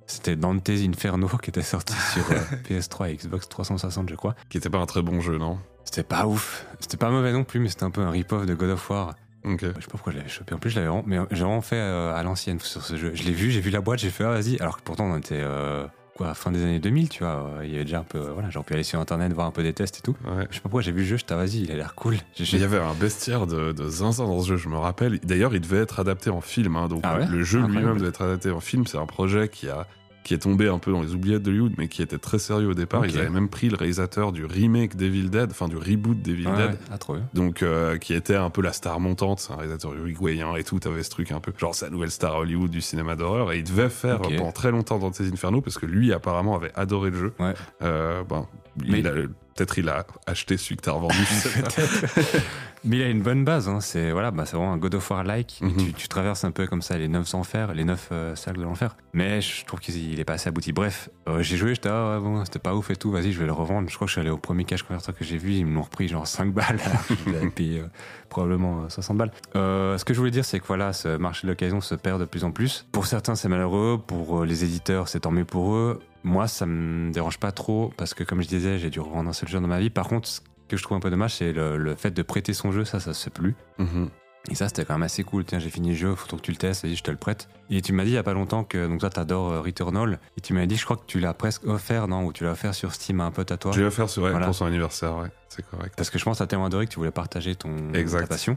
C'était Dante's Inferno [LAUGHS] qui était sorti sur euh, [LAUGHS] PS3 et Xbox 360, je crois. Qui était pas un très bon jeu, non? C'était pas ouf. C'était pas mauvais non plus, mais c'était un peu un rip-off de God of War. Ok. Je sais pas pourquoi je l'avais chopé. En plus, je l'avais mais j'ai vraiment fait euh, à l'ancienne sur ce jeu. Je l'ai vu, j'ai vu la boîte, j'ai fait ah vas-y. Alors que pourtant on était euh, quoi fin des années 2000, tu vois. euh, Il y avait déjà un peu euh, voilà, j'aurais pu aller sur internet voir un peu des tests et tout. Ouais. Je sais pas pourquoi j'ai vu le jeu, j'étais ah, vas-y, il a l'air cool. J'ai- [LAUGHS] Il y avait un bestiaire de, de zinzin dans ce jeu, je me rappelle. D'ailleurs, il devait être adapté en film. hein, donc Ah ouais? le jeu Incroyable. lui-même devait être adapté en film. C'est un projet qui a qui est tombé un peu dans les oubliettes d'Hollywood, mais qui était très sérieux au départ. Ok. Ils avaient même pris le réalisateur du remake d'Evil Dead, enfin du reboot d'Evil Dead. ouais, ah, trop bien. Donc, euh, qui était un peu la star montante, c'est un réalisateur uruguayen et tout, t'avais ce truc un peu, genre la nouvelle star Hollywood du cinéma d'horreur, et il devait faire pendant très longtemps Dante's Inferno, parce que lui apparemment avait adoré le jeu. Ouais. Euh, ben, il Mais- a- peut-être il a acheté celui que t'as revendu. [LAUGHS] Mais il a une bonne base. Hein. C'est voilà, bah, c'est vraiment un God of War like. Mhm. tu, tu traverses un peu comme ça les 9 enfers, les 9 euh, cercles de l'enfer. Mais je trouve qu'il est pas assez abouti. Bref, euh, j'ai joué, j'étais ah, ouais, bon, c'était pas ouf et tout. Vas-y, je vais le revendre. Je crois que je suis allé au premier cash converter que j'ai vu, ils me l'ont repris genre 5 balles. [LAUGHS] l'avais payé euh, probablement euh, 60 balles. Euh, ce que je voulais dire, c'est que voilà, ce marché de l'occasion se perd de plus en plus. Pour certains, c'est malheureux. Pour les éditeurs, c'est tant mieux pour eux. Moi, ça me dérange pas trop parce que, comme je disais, j'ai dû revendre un seul jeu dans ma vie. Par contre, ce que je trouve un peu dommage, c'est le, le fait de prêter son jeu. Ça, ça se fait plus. Mhm. Et ça, c'était quand même assez cool. Tiens, j'ai fini le jeu, faut que tu le testes, vas-y, je te le prête. Et tu m'as dit il y a pas longtemps que donc toi, t'adores euh, Returnal. Et tu m'as dit, je crois que tu l'as presque offert, non Ou tu l'as offert sur Steam à un pote à toi. Vais faire sur, Voilà. pour son anniversaire, ouais, c'est correct. Parce que je pense que t'as tellement adoré que tu voulais partager ton Exact. ta passion.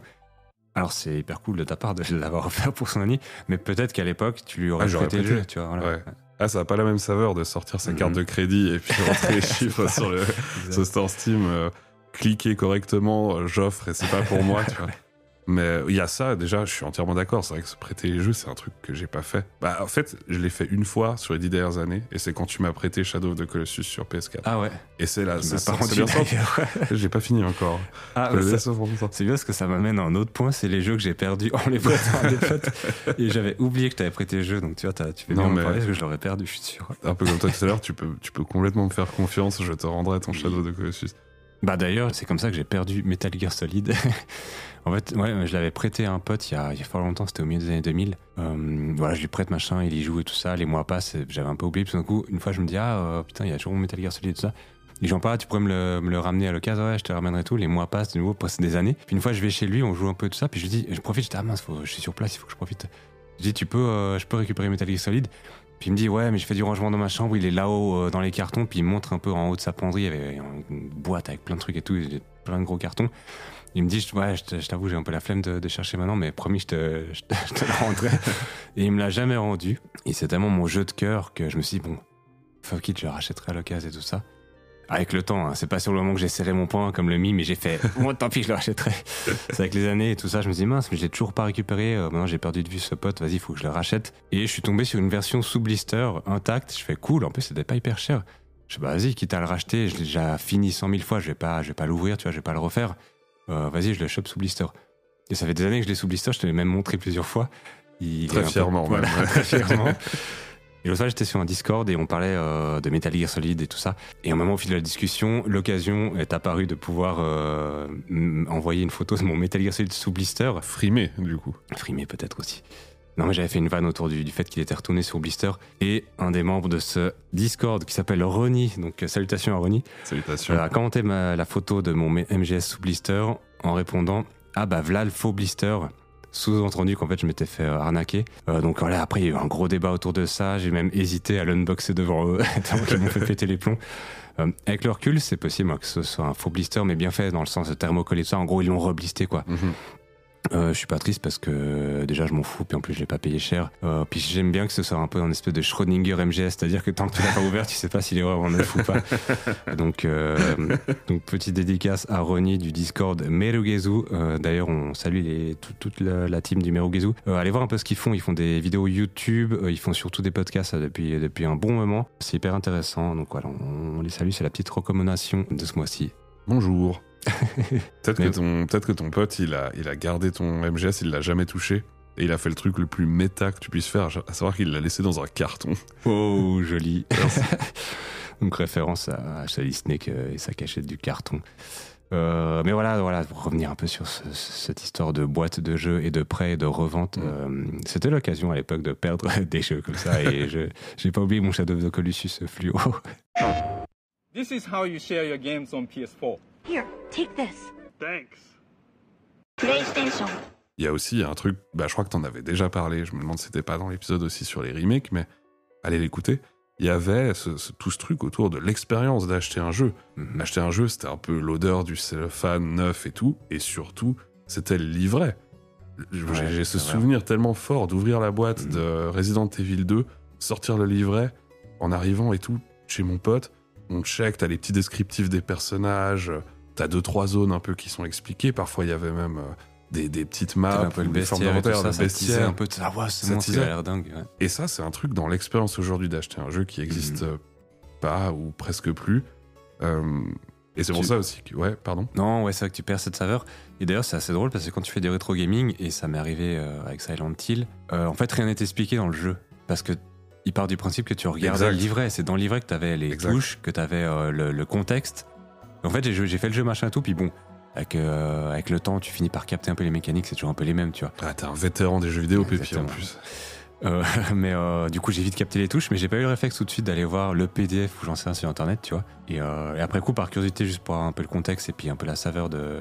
Alors, c'est hyper cool de ta part de [LAUGHS] l'avoir offert pour son ami. Mais peut-être qu'à l'époque, tu lui aurais Ah, prêté le jeu, tu vois. Voilà. Ouais. Ah, ça a pas la même saveur de sortir sa Mhm. carte de crédit et puis rentrer les [LAUGHS] chiffres sur le store Steam, euh, cliquer correctement, euh, j'offre et c'est pas pour moi, [LAUGHS] tu vois. Mais euh, il y a ça, déjà, je suis entièrement d'accord. C'est vrai que se prêter les jeux, c'est un truc que j'ai pas fait. Bah, en fait, je l'ai fait une fois sur les dix dernières années, et c'est quand tu m'as prêté Shadow of the Colossus sur PS4. Ah ouais. et c'est là, c'est pas rendu. [LAUGHS] J'ai pas fini encore. Ah, mais. C'est bien parce que ça m'amène à un autre point, c'est les jeux que j'ai perdus en les prêtant à des [LAUGHS] potes. Et j'avais oublié que t'avais prêté le jeu, donc tu vois, tu fais bien Non, en mais- parler parce que je l'aurais perdu, je suis sûr. Un peu comme toi tout à l'heure, tu peux, tu peux complètement me faire confiance, je te rendrai ton Shadow of the Colossus. Bah d'ailleurs, c'est comme ça que j'ai perdu Metal Gear Solid. [LAUGHS] en fait, ouais, je l'avais prêté à un pote il y a, fort longtemps, c'était au milieu des années 2000. Euh, voilà, je lui prête machin, il y joue et tout ça. Les mois passent, et j'avais un peu oublié. Puis d'un coup, une fois, je me dis, ah euh, putain, il y a toujours Metal Gear Solid et tout ça. Il joue pas, tu pourrais me le, me le ramener à l'occasion, ouais, je te le ramènerai tout. Les mois passent, de nouveau, passent des années. Puis une fois, je vais chez lui, on joue un peu et tout ça. Puis je lui dis, je profite, je dis, ah mince, faut- je suis sur place, il faut que je profite. Je dis, tu peux, euh, je peux récupérer Metal Gear Solid. Puis il me dit ouais mais je fais du rangement dans ma chambre, il est là-haut euh, dans les cartons, puis il montre un peu en haut de sa penderie, il y avait une boîte avec plein de trucs et tout, plein de gros cartons. Il me dit ouais je t'avoue j'ai un peu la flemme de, de chercher maintenant, mais promis je te, je te, je te le rendrai. [LAUGHS] et il me l'a jamais rendu. Et c'est tellement mon jeu de cœur que je me suis dit bon fuck it je le rachèterai à l'occasion et tout ça. Avec le temps, hein, c'est pas sur le moment que j'ai serré mon poing comme le mi, mais j'ai fait [LAUGHS] bon tant pis je le rachèterai. C'est avec les années et tout ça, je me dis mince, mais je l'ai toujours pas récupéré. Euh, maintenant j'ai perdu de vue ce pote, vas-y, faut que je le rachète. Et je suis tombé sur une version sous blister, intacte. Je fais cool, en plus c'était pas hyper cher. Je fais bah vas-y, quitte à le racheter, je l'ai déjà fini 100 000 fois, je vais pas, je vais pas l'ouvrir, tu vois, je vais pas le refaire. Euh, vas-y, je le chope sous blister. Et ça fait des années que je l'ai sous blister, je te l'ai même montré plusieurs fois. Il Très peu- fièrement, [LAUGHS] voilà, ouais. très fièrement. [LAUGHS] Et l'autre fois, j'étais sur un Discord et on parlait euh, de Metal Gear Solid et tout ça. Et au moment au fil de la discussion, l'occasion est apparue de pouvoir euh, envoyer une photo de mon Metal Gear Solid sous blister. Frimé, du coup. Frimé peut-être aussi. Non, mais j'avais fait une vanne autour du, du fait qu'il était retourné sur blister. Et un des membres de ce Discord qui s'appelle Ronnie, donc euh, salutations à Ronnie, Salutations. euh, a commenté ma- la photo de mon MGS sous blister en répondant Ah bah voilà le faux blister. Sous-entendu qu'en fait je m'étais fait euh, arnaquer. Euh, donc voilà, après il y a eu un gros débat autour de ça. J'ai même hésité à l'unboxer devant eux, [LAUGHS] tellement qu'ils m'ont fait péter les plombs. Euh, avec le recul, c'est possible hein, que ce soit un faux blister, mais bien fait dans le sens de tout ça. En gros, ils l'ont reblisté quoi. Mhm. Euh, je suis pas triste parce que euh, déjà je m'en fous, puis en plus je l'ai pas payé cher. Euh, puis j'aime bien que ce soit un peu un espèce de Schrödinger MGS, c'est-à-dire que tant que tu l'as pas ouvert, tu sais pas si l'erreur en est ou pas. [LAUGHS] donc, euh, donc petite dédicace à Ronnie du Discord Merugezu. Euh, D'ailleurs, on salue les, tout- toute la, la team du Merugezu. Euh, allez voir un peu ce qu'ils font. Ils font des vidéos YouTube, euh, ils font surtout des podcasts depuis, depuis un bon moment. C'est hyper intéressant. Donc voilà, on, on les salue. C'est la petite recommandation de ce mois-ci. Bonjour. [LAUGHS] Peut-être que, ton, peut-être que ton pote, il a, il a gardé ton MGS, il l'a jamais touché. Et il a fait le truc le plus méta que tu puisses faire, à savoir qu'il l'a laissé dans un carton. [LAUGHS] Oh, joli. Donc référence à Charlie Snake euh, et sa cachette du carton. Euh, mais voilà, voilà, pour revenir un peu sur ce- cette histoire de boîte de jeux et de prêt et de revente, euh, c'était l'occasion à l'époque de perdre [LAUGHS] des jeux comme ça et je j'ai pas oublié mon Shadow of the Colossus fluo. This is how you share your games on PS4. Here, take this. Thanks. PlayStation. Il y a aussi un truc, bah, je crois que t'en avais déjà parlé, je me demande si c'était pas dans l'épisode aussi sur les remakes, mais allez l'écouter. Il y avait ce- ce- tout ce truc autour de l'expérience d'acheter un jeu. Mhm. Acheter un jeu, c'était un peu l'odeur du cellophane neuf et tout, et surtout, c'était le livret. J'ai Ouais, j'ai ce vrai. souvenir tellement fort d'ouvrir la boîte Mhm. de Resident Evil 2, sortir le livret, en arrivant et tout, chez mon pote, on check, t'as les petits descriptifs des personnages, t'as deux, trois zones un peu qui sont expliquées, parfois il y avait même euh, des, des petites maps, un peu le des bestiaire d'inventaire, ça, le bestiaire. un peu de ah ouais, c'est Ça bon, ça teasait. a l'air dingue. ouais. Et ça, c'est un truc dans l'expérience aujourd'hui d'acheter un jeu qui existe euh, pas ou presque plus. Euh, et c'est pour Tu- ça aussi que, ouais, pardon. Non, ouais, c'est vrai que tu perds cette saveur. Et d'ailleurs, c'est assez drôle parce que quand tu fais du rétro gaming, et ça m'est arrivé euh, avec Silent Hill, euh, en fait, rien n'est expliqué dans le jeu. Parce que il part du principe que tu regardais Exact. le livret. C'est dans le livret que tu avais les Exact. touches, que tu avais le, le contexte. En fait, j'ai fait le jeu machin et tout, puis bon, avec, euh, avec le temps, tu finis par capter un peu les mécaniques, c'est toujours un peu les mêmes, tu vois. Ah, t'es un vétéran des jeux vidéo, Pépi, en plus. Euh, [LAUGHS] mais euh, du coup, j'ai vite capté les touches, mais j'ai pas eu le réflexe tout de suite d'aller voir le PDF ou j'en sais rien sur internet, tu vois. Et, euh, et après coup, par curiosité, juste pour avoir un peu le contexte et puis un peu la saveur de,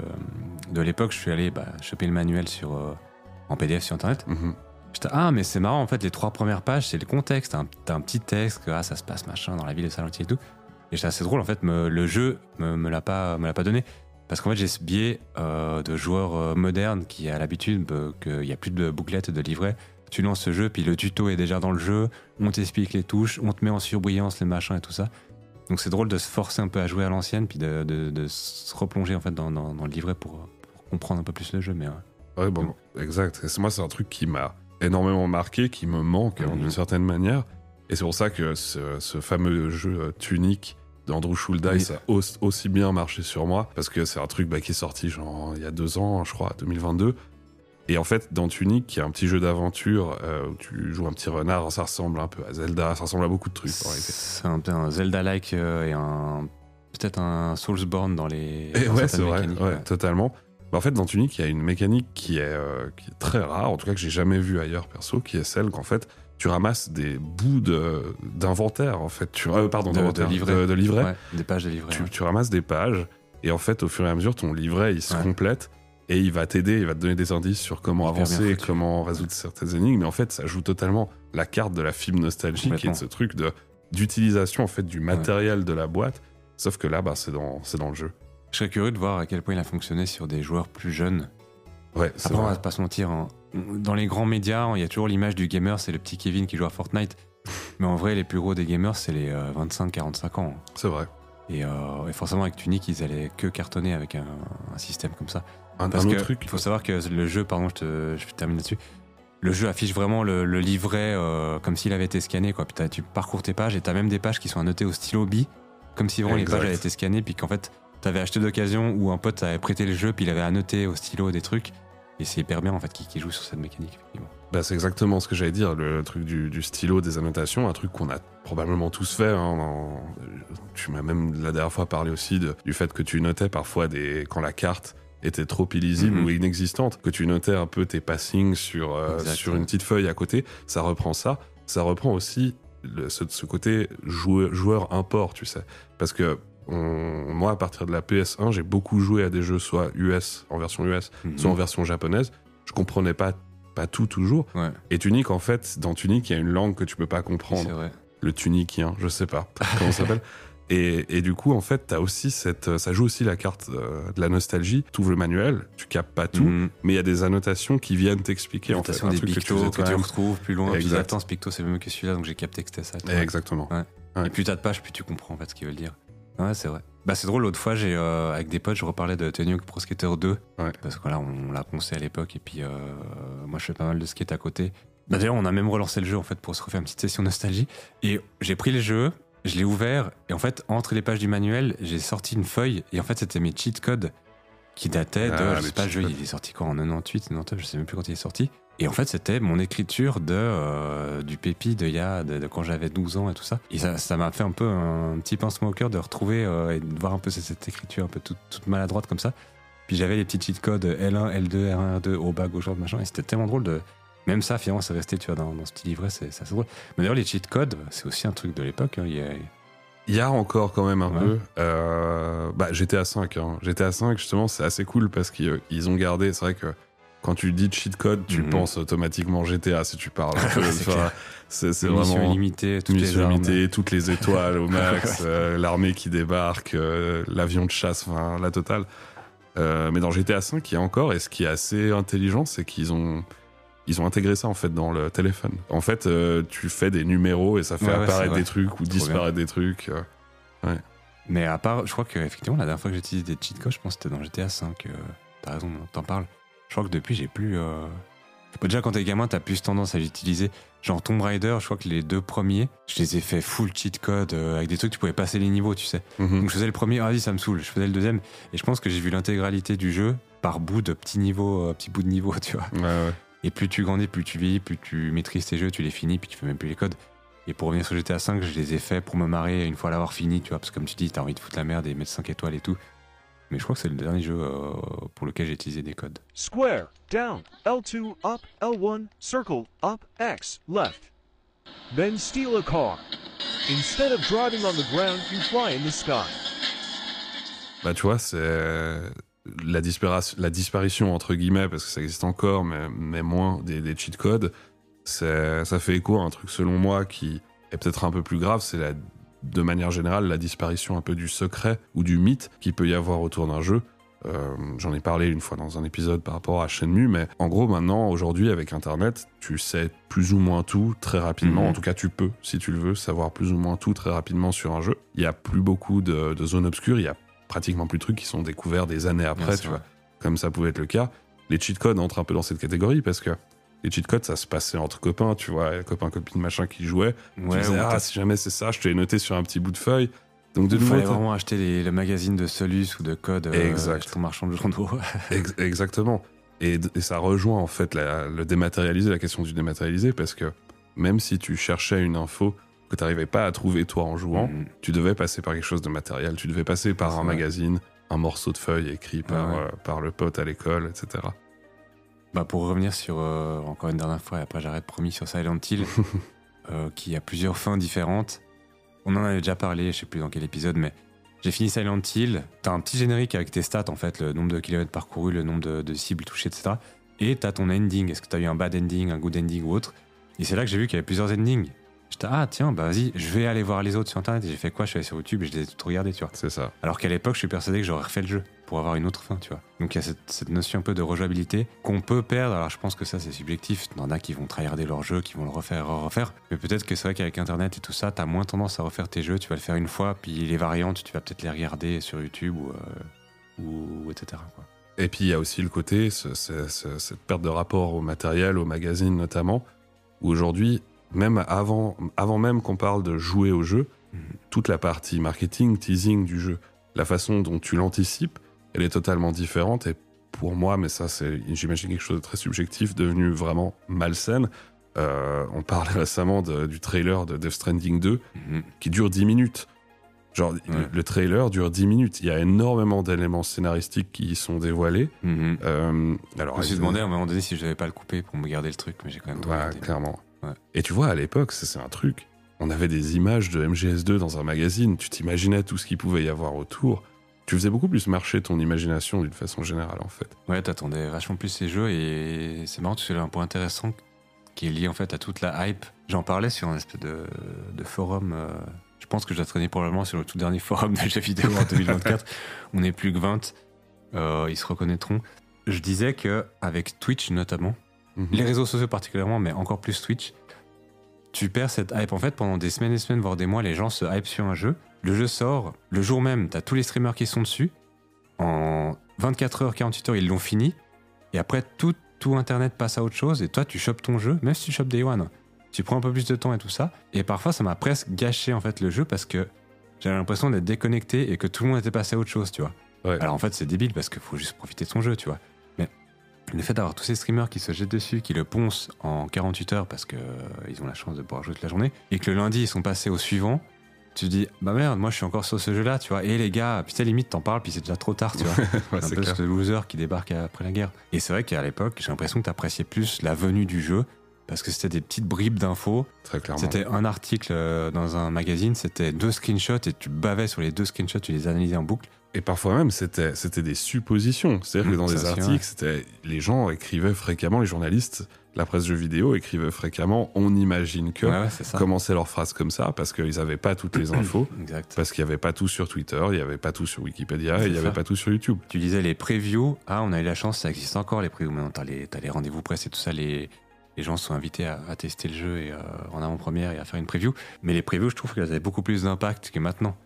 de l'époque, je suis allé bah, choper le manuel sur, en PDF sur internet. Mhm. J'étais, ah, mais c'est marrant, en fait, les trois premières pages, c'est le contexte. T'as un, t'as un petit texte, que ah, ça se passe machin dans la ville de Silent Hill et tout. Et c'est assez drôle, en fait, me- le jeu me, me l'a pas, me l'a pas donné. Parce qu'en fait, j'ai ce biais euh, de joueur euh, moderne qui a l'habitude qu'il n'y a plus de bouclettes, de livrets. Tu lances ce jeu, puis le tuto est déjà dans le jeu, on t'explique les touches, on te met en surbrillance les machins et tout ça. Donc c'est drôle de se forcer un peu à jouer à l'ancienne, puis de, de- de se replonger en fait dans, dans- dans le livret pour, pour comprendre un peu plus le jeu. Mais ouais. Ouais, bon, exact. Et moi, c'est un truc qui m'a énormément marqué, qui me manque hein, Mhm. d'une certaine manière. Et c'est pour ça que ce, ce fameux jeu euh, Tunic d'Andrew Schuldeis Oui. a aussi, aussi bien marché sur moi, parce que c'est un truc bah, qui est sorti genre il y a deux ans, je crois, 2022. Et en fait, dans Tunic, qui est un petit jeu d'aventure euh, où tu joues un petit renard, ça ressemble un peu à Zelda, ça ressemble à beaucoup de trucs. C'est un peu un Zelda-like euh, et un peut-être un Soulsborne dans les. Et dans ouais, c'est vrai, mécaniques, ouais, ouais. totalement. Bah, en fait, dans Tunic, il y a une mécanique qui est, euh, qui est très rare, en tout cas que j'ai jamais vue ailleurs perso, qui est celle qu'en fait, tu ramasses des bouts de- d'inventaire, en fait. Tu, euh, pardon, De- de livret. de- de livret. Ouais, des pages de livret. Tu, ouais. tu ramasses des pages, et en fait, au fur et à mesure, ton livret, il se Ouais. complète. et il va t'aider, il va te donner des indices sur comment Hyper avancer, comment résoudre certaines énigmes. Mais en fait, ça joue totalement la carte de la qui est Complètement. de ce truc d'utilisation en fait du matériel de la boîte. Sauf que là, bah, c'est dans, dans le jeu. Je serais curieux de voir à quel point il a fonctionné sur des joueurs plus jeunes. Ouais, c'est Après, on vrai. va pas se mentir. hein. Dans les grands médias, il y a toujours l'image du gamer, c'est le petit Kevin qui joue à Fortnite. Mais en vrai, les plus gros des gamers, c'est les 25-45 ans. C'est vrai. Et, euh, et forcément, avec Tunic, ils allaient que cartonner avec un, un système comme ça. Un, Parce un que autre truc. il faut savoir que le jeu, pardon, je, te, je termine là-dessus. Le jeu affiche vraiment le, le livret euh, comme s'il avait été scanné. Quoi. Puis t'as- tu parcours tes pages et t'as même des pages qui sont annotées au stylo B, comme si vraiment Exact. les pages avaient été scannées, puis qu'en fait t'avais acheté d'occasion ou un pote t'avait prêté le jeu, puis il avait annoté au stylo des trucs. Et c'est hyper bien en fait qui, qui joue sur cette mécanique. effectivement. Bah, c'est exactement ce que j'allais dire, le truc du, du stylo, des annotations, un truc qu'on a probablement tous fait. hein, Tu m'as même la dernière fois parlé aussi de- du fait que tu notais parfois des, quand la carte était trop illisible Mhm. ou inexistante, que tu notais un peu tes passings sur, euh, sur une petite feuille à côté. Ça reprend ça. Ça reprend aussi le- ce, ce côté joueur, joueur import, tu sais. Parce que on- moi, à partir de la PS1, j'ai beaucoup joué à des jeux soit US, en version US, soit en version japonaise. Je comprenais pas, pas tout toujours. Ouais, Et Tunic, en fait, dans Tunic, il y a une langue que tu peux pas c'est comprendre. vrai. Le tunicien, je sais pas [LAUGHS] comment ça s'appelle. Et, et du coup, en fait, t'as aussi cette, ça joue aussi la carte euh, de la nostalgie. Tu ouvres le manuel, tu captes pas tout, Mhm. mais il y a des annotations qui viennent t'expliquer en fait un des truc que tu pictos que, tu retrouves plus loin. Puis attends, ce picto c'est le même que celui-là, donc j'ai capté que c'était ça. Exactement. Et plus t'as de pages, plus tu comprends en fait ce qu'ils veulent dire. Ouais, c'est vrai. Bah, c'est drôle, l'autre fois, j'ai, euh, avec des potes, je reparlais de Tony Hawk Pro Skater 2. Ouais. Parce que voilà, on l'a poncé à l'époque, et puis euh, moi je fais pas mal de skate à côté. Bah, D'ailleurs, on a même relancé le jeu en fait pour se refaire une petite session nostalgie. Et j'ai pris le jeu, je l'ai ouvert, et en fait, entre les pages du manuel, j'ai sorti une feuille, et en fait, c'était mes cheat codes qui dataient de, Ah, je les sais pas, le jeu, il est sorti quand En 98, 99, je sais même plus quand il est sorti. Et en fait, c'était mon écriture de, euh, du pépi de, il y a, de, de quand j'avais 12 ans et tout ça. Et ça ça m'a fait un peu un petit pincement au cœur de retrouver euh, et de voir un peu cette, écriture un peu toute, toute maladroite comme ça. Puis j'avais les petits cheat codes L1, L2, R1, R2, au bas, gauche, machin. Et c'était tellement drôle de. Même ça, finalement, c'est resté, tu vois, dans, dans ce petit livret, c'est assez drôle. Mais d'ailleurs, les cheat codes, c'est aussi un truc de l'époque. hein. Il y a- Il y a encore quand même un Ouais. peu. Euh, bah, GTA 5. Hein. GTA 5, justement, c'est assez cool parce qu'ils ils ont gardé. C'est vrai que quand tu dis cheat code, tu Mhm. penses automatiquement GTA si tu parles. [LAUGHS] Ouais, c'est c'est mission vraiment. illimitée, toutes les Mission armes. limitée, toutes les étoiles au [LAUGHS] max, euh, l'armée qui débarque, euh, l'avion de chasse, enfin la totale. Euh, mais dans GTA V, il y a encore, et ce qui est assez intelligent, c'est qu'ils ont, ils ont intégré ça en fait dans le téléphone. En fait, tu fais des numéros et ça fait Ouais, apparaître des trucs ou disparaître des trucs. Mais à part, je crois que effectivement la dernière fois que j'ai utilisé des cheat codes, je pense que c'était dans GTA 5. T'as raison, t'en parles. Je crois que depuis j'ai plus. euh, Déjà quand t'es gamin, t'as plus tendance à l'utiliser. Genre Tomb Raider, je crois que les deux premiers, je les ai fait full cheat code euh, avec des trucs tu pouvais passer les niveaux, tu sais. Mhm. Donc je faisais le premier, ah vas-y ça me saoule. Je faisais le deuxième et je pense que j'ai vu l'intégralité du jeu par bout de petits niveaux, euh, petits bouts de niveau, [LAUGHS] tu vois. Ouais, ouais. Et plus tu grandis, plus tu vieillis, plus tu maîtrises tes jeux, tu les finis, puis tu fais même plus les codes. Et pour revenir sur GTA 5, je les ai faits pour me marrer une fois l'avoir fini, tu vois, parce que comme tu dis, t'as envie de foutre la merde et mettre 5 étoiles et tout. Mais je crois que c'est le dernier jeu euh, pour lequel j'ai utilisé des codes. Square, down, L2, up, L1, circle, up, X, left. Then steal a car. Instead of driving on the ground, you fly in the sky. Bah, tu vois, c'est la disparition, la disparition, entre guillemets, parce que ça existe encore, mais, mais moins des, des cheat codes. c'est- Ça fait écho à un truc, selon moi, qui est peut-être un peu plus grave, c'est la, de manière générale la disparition un peu du secret ou du mythe qu'il peut y avoir autour d'un jeu. Euh, J'en ai parlé une fois dans un épisode par rapport à Shenmue, mais en gros, maintenant, aujourd'hui, avec Internet, tu sais plus ou moins tout très rapidement. Mhm. En tout cas, tu peux, si tu le veux, savoir plus ou moins tout très rapidement sur un jeu. Il y a plus beaucoup de, de zones obscures, il y a pratiquement plus de trucs qui sont découverts des années après, tu vois. Comme ça pouvait être le cas. Les cheat codes entrent un peu dans cette catégorie parce que les cheat codes, ça se passait entre copains, tu vois, copains, copines, machin qui jouaient. tu Ouais, disais, ou ah, si jamais c'est ça, je te l'ai noté sur un petit bout de feuille. Donc, de il fallait vraiment acheter les- le magazine de Solus ou de Code euh, Exact. ton marchand de journaux. [LAUGHS] Ex- exactement. Et, ça rejoint en fait la- le dématérialisé, la question du dématérialisé, parce que même si tu cherchais une info que tu n'arrivais pas à trouver toi en jouant, Mhm. tu devais passer par quelque chose de matériel, tu devais passer par un vrai. magazine, un morceau de feuille écrit par, ouais. euh, par le pote à l'école, etc. Bah pour revenir sur, euh, encore une dernière fois, et après j'arrête promis, sur Silent Hill, [LAUGHS] euh, qui a plusieurs fins différentes. On en avait déjà parlé, je sais plus dans quel épisode, mais J'ai fini Silent Hill. T'as un petit générique avec tes stats, en fait, le nombre de kilomètres parcourus, le nombre de, de cibles touchées, etc. Et t'as ton ending. Est-ce que t'as eu un bad ending, un good ending ou autre? Et c'est là que j'ai vu qu'il y avait plusieurs endings. J'étais, ah tiens, bah vas-y, je vais aller voir les autres sur internet. Et j'ai fait quoi? Je suis allé sur YouTube et je les ai tout regardés, tu vois. C'est ça. Alors qu'à l'époque, je suis persuadé que j'aurais refait le jeu pour avoir une autre fin, tu vois. Donc il y a cette, cette notion un peu de rejouabilité qu'on peut perdre. Alors je pense que ça, c'est subjectif. Il y en a qui vont tryharder leur jeu, qui vont le refaire, refaire. Mais peut-être que c'est vrai qu'avec Internet et tout ça, t'as moins tendance à refaire tes jeux. Tu vas le faire une fois, puis les variantes, tu vas peut-être les regarder sur YouTube ou, euh, ou etc. quoi. Et puis il y a aussi le côté, ce- ce- ce- cette perte de rapport au matériel, au magazine notamment, où aujourd'hui, même avant, avant même qu'on parle de jouer au jeu, toute la partie marketing, teasing du jeu, la façon dont tu l'anticipes, elle est totalement différente et pour moi, mais ça c'est, j'imagine quelque chose de très subjectif, devenu vraiment malsaine. Euh, on parlait [LAUGHS] récemment de- du trailer de Death Stranding 2 Mhm. qui dure 10 minutes. Genre, le- Ouais. le trailer dure 10 minutes. Il y a énormément d'éléments scénaristiques qui y sont dévoilés. Euh, alors, Je me suis demandé à un moment donné si je devais pas le couper pour me garder le truc, mais j'ai quand même Ouais, clairement. Ouais. Et tu vois, à l'époque, c'est un truc. On avait des images de MGS2 dans un magazine. Tu t'imaginais tout ce qu'il pouvait y avoir autour. Tu faisais beaucoup plus marcher ton imagination d'une façon générale, en fait. Ouais, t'attendais vachement plus ces jeux et c'est marrant, tu fais un point intéressant qui est lié en fait à toute la hype. J'en parlais sur un espèce de, de forum. euh, je pense que je dois traîner probablement sur le tout dernier forum de jeux vidéo en 2024. [LAUGHS] On n'est plus que 20. euh, ils se reconnaîtront. Je disais que avec Twitch notamment, Mhm. les réseaux sociaux particulièrement, mais encore plus Twitch, tu perds cette hype. En fait, pendant des semaines et semaines, voire des mois, les gens se hype sur un jeu. Le jeu sort, le jour même, t'as tous les streamers qui sont dessus. En 24 heures, 48 heures, ils l'ont fini. Et après, tout, tout Internet passe à autre chose. Et toi, tu chopes ton jeu, même si tu chopes Day One. Tu prends un peu plus de temps et tout ça. Et parfois, ça m'a presque gâché en fait le jeu parce que j'avais l'impression d'être déconnecté et que tout le monde était passé à autre chose, tu vois. Ouais. Alors en fait, c'est débile parce qu'il faut juste profiter de son jeu, tu vois. Le fait d'avoir tous ces streamers qui se jettent dessus, qui le poncent en 48 heures parce que euh, ont la chance de pouvoir jouer toute la journée, et que le lundi ils sont passés au suivant, tu te dis bah merde, moi je suis encore sur ce jeu-là, tu vois. Et les gars, putain limite t'en parles puis c'est déjà trop tard, tu vois. [LAUGHS] Ouais, un peu ce loser qui débarque après la guerre. Et c'est vrai qu'à l'époque, j'ai l'impression que t'appréciais plus la venue du jeu parce que c'était des petites bribes d'infos. Très clairement. C'était un article euh, dans un magazine, c'était deux screenshots et tu bavais sur les deux screenshots, tu les analysais en boucle. Et parfois même, c'était c'était des suppositions. C'est-à-dire que dans des articles, c'était les gens écrivaient fréquemment, les journalistes, la presse jeux vidéo écrivaient fréquemment on imagine que, Ouais, commençaient leurs phrases comme ça parce qu'ils n'avaient pas toutes les [CLEARS THROAT] infos. Exact. Parce qu'il n'y avait pas tout sur Twitter, il n'y avait pas tout sur Wikipédia, il n'y avait pas tout sur YouTube. Tu disais les previews. Ah, on a eu la chance, ça existe encore les previews. Maintenant, t'as les, t'as les rendez-vous presse et tout ça. Les, les gens sont invités à, à tester le jeu et, euh, en avant-première et à faire une preview. Mais les previews, je trouve qu'elles avaient beaucoup plus d'impact que maintenant.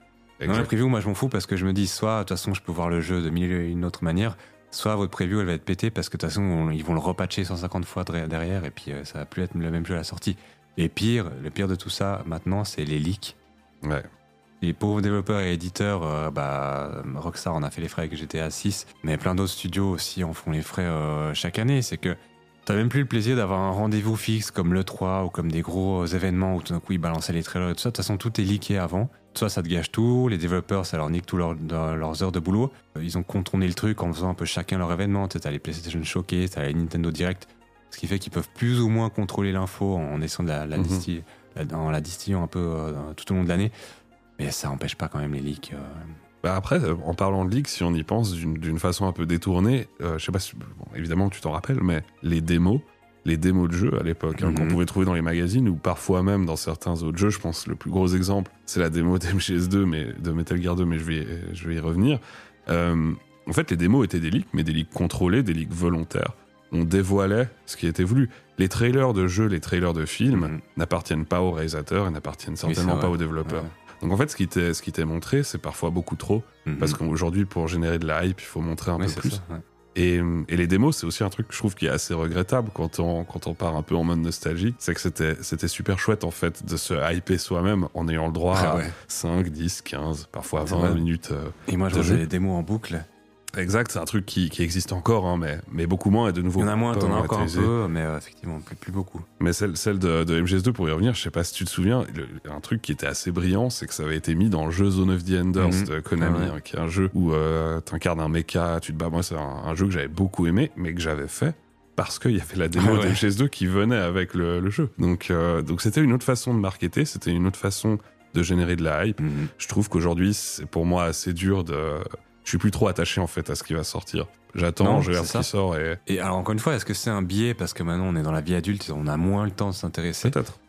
Dans la preview, moi, je m'en fous parce que je me dis, soit, de toute façon, je peux voir le jeu de mille et une autre manière, soit votre preview, elle va être pétée parce que de toute façon, on- ils vont le repatcher 150 fois derrière et puis euh, ça va plus être le même jeu à la sortie. Et pire, le pire de tout ça, maintenant, c'est les leaks. Ouais. Les pauvres développeurs et éditeurs, euh, bah, Rockstar en a fait les frais avec GTA 6, mais plein d'autres studios aussi en font les frais euh, chaque année. C'est que t'as même plus le plaisir d'avoir un rendez-vous fixe comme le 3 ou comme des gros événements où tout d'un coup ils balançaient les trailers et tout ça. De toute façon, tout est leaké avant. Soit ça te gâche tout, les développeurs ça leur nique tous leurs leurs heures de boulot. Euh, Ils ont contourné le truc en faisant un peu chacun leur événement. Tu T'as les PlayStation Showcase, t'as les Nintendo Direct, ce qui fait qu'ils peuvent plus ou moins contrôler l'info en essayant de la, la Mhm. distiller- la- en la distillant un peu euh, tout au long de l'année. Mais ça empêche pas quand même les leaks. euh. Bah après, en parlant de leaks, si on y pense d'une d'une façon un peu détournée, euh, je sais pas si, bon, évidemment tu t'en rappelles, mais les démos, les démos de jeux à l'époque, hein, Mhm. qu'on pouvait trouver dans les magazines ou parfois même dans certains autres jeux, je pense le plus gros exemple, c'est la démo [LAUGHS] d'MGS2, mais de Metal Gear 2, mais je vais, je vais y revenir. Euh, en fait, les démos étaient des leaks, mais des leaks contrôlés, des leaks volontaires. On dévoilait ce qui était voulu. Les trailers de jeux, les trailers de films Mhm. n'appartiennent pas aux réalisateurs et n'appartiennent certainement pas aux développeurs. Ouais. Donc en fait, ce qui t'est ce qui t'est montré, c'est parfois beaucoup trop. Mhm. Parce qu'aujourd'hui, pour générer de la hype, il faut montrer un Ouais, peu plus. ça, ouais. Et, et les démos, c'est aussi un truc que je trouve qui est assez regrettable quand on, quand on part un peu en mode nostalgie. C'est que c'était, c'était super chouette, en fait, de se hyper soi-même en ayant le droit Ah à ouais. 5, 10, 15, parfois C'est 20 vrai. minutes. euh. Et moi, je de faisais les démos en boucle. Exact, c'est un truc qui, qui existe encore, hein, mais, mais beaucoup moins et de nouveau. Il y en a moins, t'en as encore un peu, mais euh, effectivement, plus, plus beaucoup. Mais celle, celle de, de MGS2, pour y revenir, je sais pas si tu te souviens, le- un truc qui était assez brillant, c'est que ça avait été mis dans le jeu Zone of the Enders Mhm. de Konami, Ah ouais. hein, qui est un jeu où euh, t'incarnes un mecha, tu te bats. Moi, c'est un, un jeu que j'avais beaucoup aimé, mais que j'avais fait parce qu'il y avait la démo Ah ouais. de MGS2 qui venait avec le, le jeu. Donc, euh, donc c'était une autre façon de marketer, c'était une autre façon de générer de la hype. Mhm. Je trouve qu'aujourd'hui, c'est pour moi assez dur de. Je suis plus trop attaché en fait à ce qui va sortir. J'attends, je regarde ce qui sort et Et alors, encore une fois, est-ce que c'est un biais? Parce que maintenant on est dans la vie adulte et on a moins le temps de s'intéresser peut-être.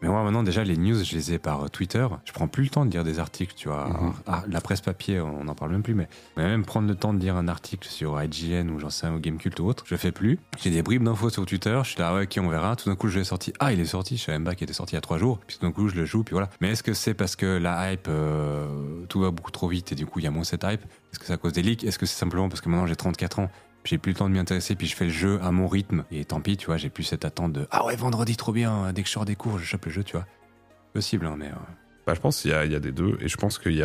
Mais moi, maintenant, déjà, les news, je les ai par euh, Twitter. Je prends plus le temps de lire des articles, tu vois. Mhm. Ah, la presse papier, on n'en parle même plus, mais, même prendre le temps de lire un article sur IGN ou j'en sais un, ou Gamecult ou autre, je fais plus. J'ai des bribes d'infos sur Twitter, je suis là, ouais, ok, on verra. Tout d'un coup, je l'ai sorti. Ah, il est sorti, je savais même pas qu'il était sorti il y a trois jours. Puis tout d'un coup, je le joue, puis voilà. Mais est-ce que c'est parce que la hype, euh, tout va beaucoup trop vite et du coup, il y a moins cette hype? Est-ce que c'est à cause des leaks? Est-ce que c'est simplement parce que maintenant j'ai 34 ans j'ai plus le temps de m'y intéresser, puis je fais le jeu à mon rythme. Et tant pis, tu vois, j'ai plus cette attente de Ah ouais, vendredi, trop bien, dès que je sors des cours, je chope le jeu, tu vois. Possible, hein, mais. euh, Bah, je pense qu'il y, a- il y a des deux, et je pense qu'il y y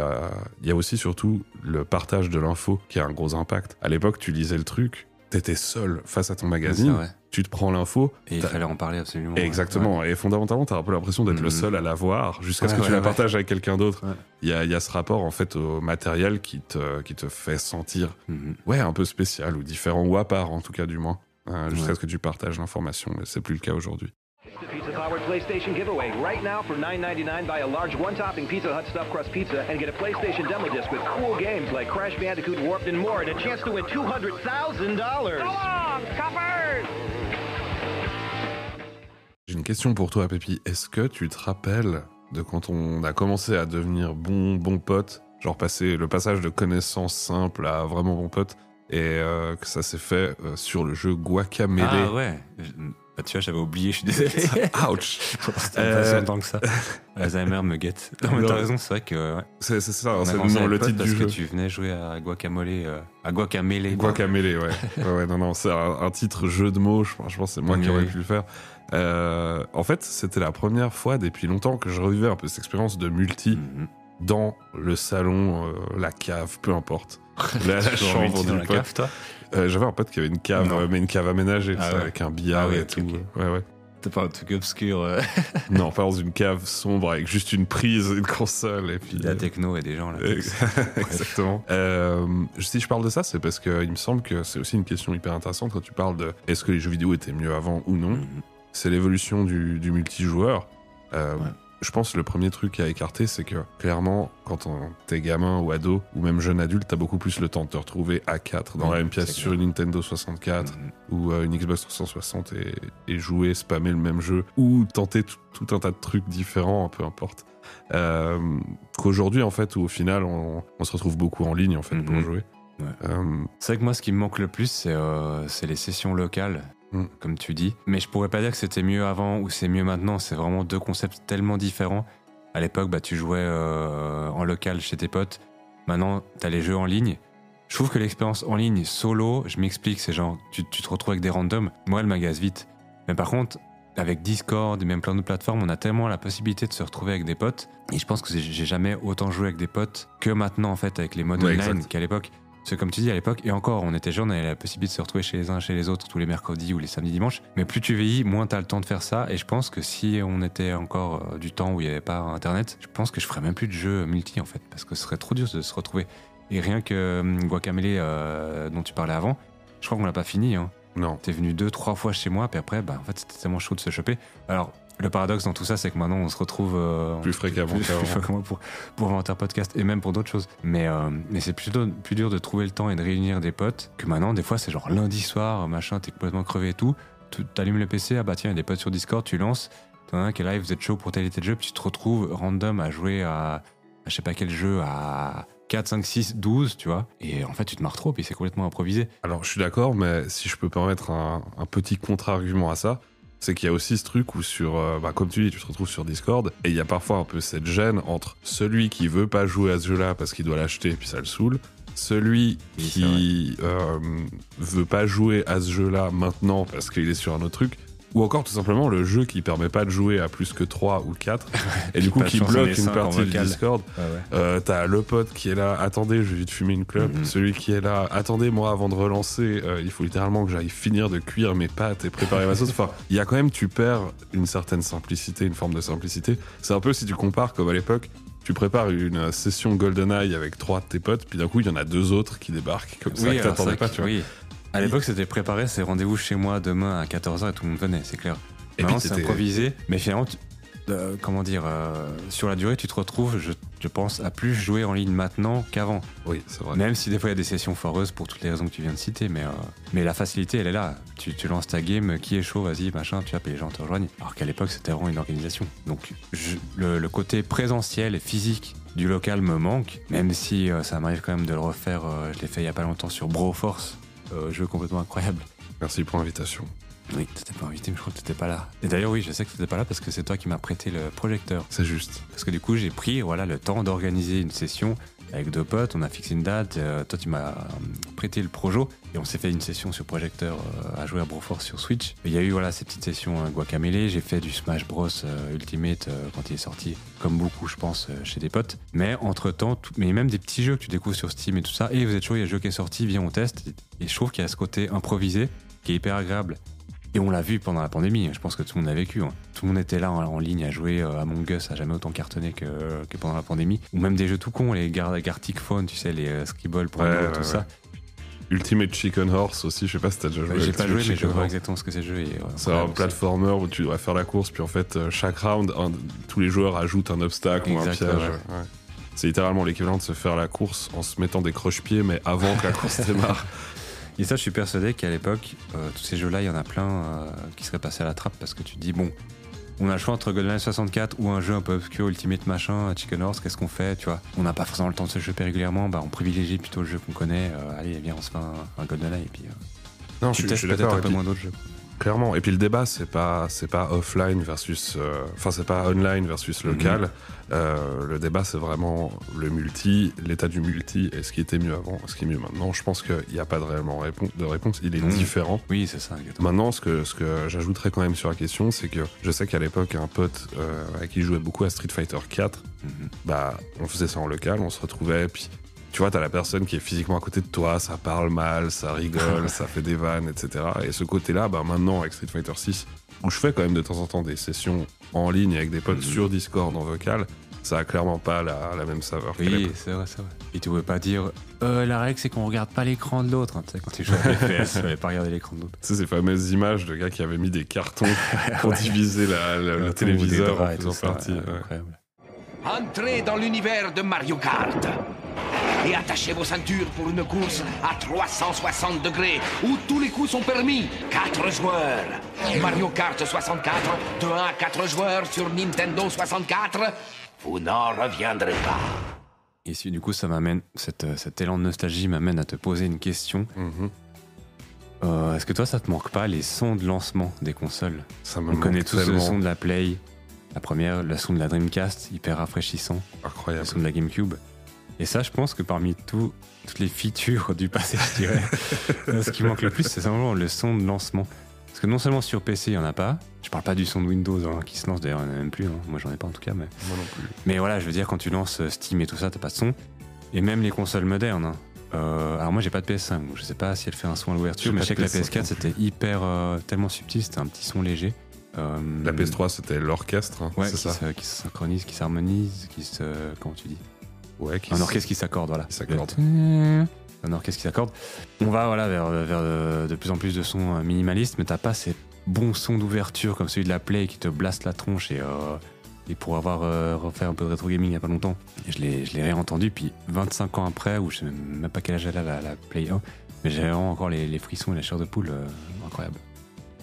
a aussi surtout le partage de l'info qui a un gros impact. À l'époque, tu lisais le truc, t'étais seul face à ton magazine, tu te prends l'info, Et il fallait en parler absolument. ouais. Exactement. Et fondamentalement, t'as un peu l'impression d'être le Mhm. seul à l'avoir jusqu'à ce que tu la partages avec quelqu'un d'autre. Il y, a, y a ce rapport, en fait, au matériel qui te, qui te fait sentir, Mhm. ouais, un peu spécial ou différent, ou à part, en tout cas, du moins. euh, jusqu'à ce que tu partages l'information. Mais c'est plus le cas aujourd'hui. The Pizza Powered PlayStation giveaway. Right now, for $9.99, buy a large one-topping Pizza Hut stuffed crust pizza and get a PlayStation demo disc with cool games like Crash Bandicoot Warped and more, and a chance to win $200,000. J'ai une question pour toi, Pépi. Est-ce que tu te rappelles de quand on a commencé à devenir bon, bon pote? Genre passer le passage de connaissance simple à vraiment bon pote et euh, que ça s'est fait euh, sur le jeu Guacamele. Ah ouais. Bah, tu vois, j'avais oublié, je suis désolé. [LAUGHS] Ouch C'était Euh, pas si longtemps que ça. [LAUGHS] Alzheimer me guette. Non, mais t'as raison, c'est vrai que. Ouais. C'est ça, c'est à le titre parce du que jeu. tu venais jouer à Guacamole, euh, à Guacamele. Guacamele, ouais. [LAUGHS] ouais, ouais, non, non, c'est un, un titre jeu de mots, je pense, je pense que c'est moi qui aurais oui. pu le faire. Euh, en fait, c'était la première fois depuis longtemps que je revivais un peu cette expérience de multi Mhm. dans le salon, euh, la cave, peu importe. La, la chambre dans la cave, toi? Euh, J'avais un pote qui avait une cave, Non. euh, mais une cave aménagée, Ah ouais. avec un billard Ah et tout. Ouais, ouais. T'es pas un truc obscur. euh, [LAUGHS] Non, pas dans une cave sombre avec juste une prise, une console et puis. la techno et des gens là. [LAUGHS] [LAUGHS] Exactement. Euh, si je parle de ça, c'est parce qu'il me semble que c'est aussi une question hyper intéressante quand tu parles de est-ce que les jeux vidéo étaient mieux avant ou non. Mhm. C'est l'évolution du, du multijoueur. Euh, Ouais. Je pense que le premier truc à écarter, c'est que clairement, quand t'es gamin ou ado, ou même jeune adulte, t'as beaucoup plus le temps de te retrouver à 4 dans la même pièce sur une Nintendo 64 Mhm. ou euh, une Xbox 360 et, et jouer, spammer le même jeu, ou tenter tout, un tas de trucs différents, peu importe. Euh, Qu'aujourd'hui, en fait, où au final, on, on se retrouve beaucoup en ligne, en fait, pour Mhm. jouer. Ouais. Euh, C'est vrai que moi, ce qui me manque le plus, c'est euh, c'est les sessions locales, Mm. comme tu dis. Mais je pourrais pas dire que c'était mieux avant ou c'est mieux maintenant. C'est vraiment deux concepts tellement différents. À l'époque, bah, tu jouais euh, en local chez tes potes. Maintenant, t'as les jeux en ligne. Je trouve que l'expérience en ligne, solo, je m'explique, c'est genre, tu, tu te retrouves avec des randoms. Moi, elle m'agace vite. Mais par contre, avec Discord et même plein d'autres plateformes, on a tellement la possibilité de se retrouver avec des potes. Et je pense que j'ai- jamais autant joué avec des potes que maintenant, en fait, avec les modes Ouais, online qu'à l'époque. C'est comme tu dis à l'époque, et encore, on était jeunes, on avait la possibilité de se retrouver chez les uns, chez les autres, tous les mercredis ou les samedis, dimanches. Mais plus tu vieillis, moins tu as le temps de faire ça. Et je pense que si on était encore euh, du temps où il n'y avait pas Internet, je pense que je ferais même plus de jeux multi, en fait, parce que ce serait trop dur de se retrouver. Et rien que hum, Guacamele, euh, dont tu parlais avant, je crois qu'on l'a pas fini. Hein. non. T'es venu deux, trois fois chez moi, puis après, bah, en fait, c'était tellement chaud de se choper. Alors, le paradoxe dans tout ça, c'est que maintenant, on se retrouve euh, Plus fréquemment plus, plus fréquemment pour, pour inventer un podcast et même pour d'autres choses. Mais, euh, mais c'est plutôt plus dur de trouver le temps et de réunir des potes que maintenant, des fois, c'est genre lundi soir, machin, t'es complètement crevé et tout. Tu t'allumes le PC, ah bah tiens, il y a des potes sur Discord, tu lances, t'en as un qui est live, vous êtes chaud pour tel et tel jeu, puis tu te retrouves random à jouer à, à je sais pas quel jeu, à 4, 5, 6, 12, tu vois. Et en fait, tu te marres trop, puis c'est complètement improvisé. Alors, je suis d'accord, mais si je peux permettre un, un petit contre-argument à ça, c'est qu'il y a aussi ce truc où sur, euh, bah, comme tu dis, tu te retrouves sur Discord, et il y a parfois un peu cette gêne entre celui qui veut pas jouer à ce jeu-là parce qu'il doit l'acheter et puis ça le saoule, celui Oui, qui euh, veut pas jouer à ce jeu-là maintenant parce qu'il est sur un autre truc, ou encore tout simplement le jeu qui permet pas de jouer à plus que 3 ou 4, [LAUGHS] et du coup qui bloque une partie du. Discord. Euh, t'as le pote qui est là, attendez, je vais vite fumer une clope. Mhm. Celui qui est là, attendez, moi, avant de relancer, euh, il faut littéralement que j'aille finir de cuire mes pâtes et préparer ma sauce. Enfin, il y a quand même, tu perds une certaine simplicité, une forme de simplicité. C'est un peu si tu compares comme à l'époque, tu prépares une session GoldenEye avec trois de tes potes, puis d'un coup, il y en a deux autres qui débarquent comme ça que alors t'attendais pas, tu que- vois. Oui. À l'époque, c'était préparé, c'est rendez-vous chez moi demain à 14h et tout le monde venait, c'est clair. Et Maintenant, c'est improvisé, mais finalement, tu- euh, comment dire, euh, sur la durée, tu te retrouves, je, je pense, à plus jouer en ligne maintenant qu'avant. Oui, c'est vrai. Même si des fois il y a des sessions foireuses pour toutes les raisons que tu viens de citer, mais, euh, mais la facilité elle est là. Tu, tu lances ta game, qui est chaud, vas-y, machin, tu puis les gens te rejoignent. Alors qu'à l'époque c'était vraiment une organisation. Donc je- le, le côté présentiel et physique du local me manque, même si euh, ça m'arrive quand même de le refaire. euh, je l'ai fait il y a pas longtemps sur Broforce, euh, jeu complètement incroyable. Merci pour l'invitation. Oui, t'étais pas invité, mais je crois que t'étais pas là. Et d'ailleurs, oui, je sais que t'étais pas là parce que c'est toi qui m'as prêté le projecteur. C'est juste. Parce que du coup, j'ai pris voilà, le temps d'organiser une session avec deux potes. On a fixé une date. euh, toi, tu m'as euh, prêté le projo et on s'est fait une session sur projecteur euh, à jouer à Broforce sur Switch. Il y a eu voilà, ces petites sessions euh, Guacamele. J'ai fait du Smash Bros Ultimate quand il est sorti, comme beaucoup, je pense, chez des potes. Mais entre temps, mais même des petits jeux que tu découvres sur Steam et tout ça. Et vous êtes chaud, il y a un jeu qui est sorti, viens, on teste. Et je trouve qu'il y a ce côté improvisé qui est hyper agréable. Et on l'a vu pendant la pandémie, je pense que tout le monde l'a vécu. hein. Tout le monde était là en, en ligne à jouer euh, à Among Us, a jamais autant cartonné que, que pendant la pandémie. Ou même des jeux tout cons, les Gar Gartic Phone, tu sais, les euh, Scribble pour Ouais, tout ça. Ultimate Chicken Horse aussi, je sais pas si t'as déjà joué. à J'ai pas joué, mais je vois exactement ce que c'est le jeu. et, ouais, C'est un platformer où tu dois faire la course, puis en fait, euh, chaque round, un- tous les joueurs ajoutent un obstacle ou un piège. ouais. ouais. C'est littéralement l'équivalent de se faire la course en se mettant des croche-pieds, mais avant que la course [LAUGHS] démarre. Et ça, je suis persuadé qu'à l'époque, euh, tous ces jeux-là, il y en a plein euh, qui seraient passés à la trappe parce que tu te dis, bon, on a le choix entre GoldenEye 64 ou un jeu un peu obscur, Ultimate machin, Chicken Horse, qu'est-ce qu'on fait, tu vois On n'a pas forcément le temps de se choper régulièrement, bah on privilégie plutôt le jeu qu'on connaît. euh, allez, viens, on se fait un, un GoldenEye et puis euh, Non, tu je, suis- je suis peut-être d'accord. un peu moins d'autres jeux. Clairement. Et puis le débat, c'est pas, c'est pas offline versus, euh, enfin c'est pas online versus Mhm. local. Euh, le débat, c'est vraiment le multi, l'état du multi, et ce qui était mieux avant, ce qui est mieux maintenant. Je pense qu'il n'y a pas de réellement de réponse. Il est Non. différent. Oui, c'est ça, exactement. Maintenant, ce que, ce que j'ajouterais quand même sur la question, c'est que je sais qu'à l'époque, un pote euh, avec qui je jouais beaucoup à Street Fighter 4, Mhm. bah, on faisait ça en local, on se retrouvait, puis tu vois, t'as la personne qui est physiquement à côté de toi, ça parle mal, ça rigole, [LAUGHS] ça fait des vannes, etc. Et ce côté-là, bah, maintenant, avec Street Fighter 6, où je fais quand même de temps en temps des sessions en ligne avec des potes Mhm. sur Discord en vocal, ça a clairement pas la, la même saveur. Oui, c'est vrai, c'est vrai. Et tu pouvais pas dire, euh, la règle c'est qu'on regarde pas l'écran de l'autre. hein, tu sais, quand tu joues à [LAUGHS] FPS, tu pas regarder l'écran de l'autre. Tu sais, ces fameuses images de gars qui avaient mis des cartons [LAUGHS] pour Ouais. diviser la- la- le téléviseur en faisant partie. ouais, ouais. incroyable. Entrez dans l'univers de Mario Kart et attachez vos ceintures pour une course à 360 degrés où tous les coups sont permis. 4 joueurs. Mario Kart 64, de 1 à 4 joueurs sur Nintendo 64. Vous n'en reviendrez pas. Et si du coup ça m'amène, cette, euh, cet élan de nostalgie m'amène à te poser une question. Mhm. Euh, Est-ce que toi ça te manque pas les sons de lancement des consoles? Ça me On manque connaît tous tellement. le son de la Play, la première, le son de la Dreamcast, hyper rafraîchissant, le Incroyable. son de la GameCube. Et ça, je pense que parmi tout, toutes les features du passé, je dirais, [LAUGHS] ce qui manque le plus, c'est simplement le son de lancement. Parce que non seulement sur PC, il n'y en a pas, je parle pas du son de Windows hein, qui se lance, d'ailleurs, il n'y en a même plus, hein. moi j'en ai pas en tout cas, mais... Moi non plus. Mais voilà, je veux dire, quand tu lances euh, Steam et tout ça, t'as pas de son. Et même les consoles modernes. hein. Euh, alors moi, j'ai pas de PS5, donc je sais pas si elle fait un son à l'ouverture, mais je sais que la PS5 non PS4, c'était hyper, euh, tellement subtil, c'était un petit son léger. Euh, La PS3, c'était l'orchestre, hein, Ouais, c'est qui ça se, qui se synchronise, qui s'harmonise, qui se. Comment tu dis Ouais, qui Un orchestre qui s'accorde, voilà. qui s'accorde. Un orchestre qui s'accorde. On va voilà, vers, vers de, de plus en plus de sons euh, minimalistes, mais t'as pas ces bons sons d'ouverture comme celui de la Play qui te blaste la tronche et. euh, et pour avoir euh, refait un peu de rétro gaming il y a pas longtemps, je l'ai, je l'ai réentendu, puis 25 ans après, ou je sais même pas quel âge elle a la, la Play 1, mais j'ai vraiment encore les, les frissons et la chair de poule euh, incroyable.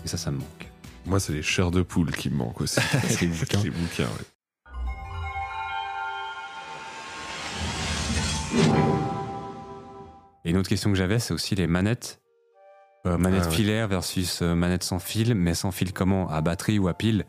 Et ça, ça me manque. Moi, c'est les chairs de poule qui me manquent aussi. [LAUGHS] Les bouquins. les bouquins, ouais. Et une autre question que j'avais, c'est aussi les manettes. Euh, manettes Ah ouais. filaires versus euh, manettes sans fil, mais sans fil comment? À batterie ou à pile?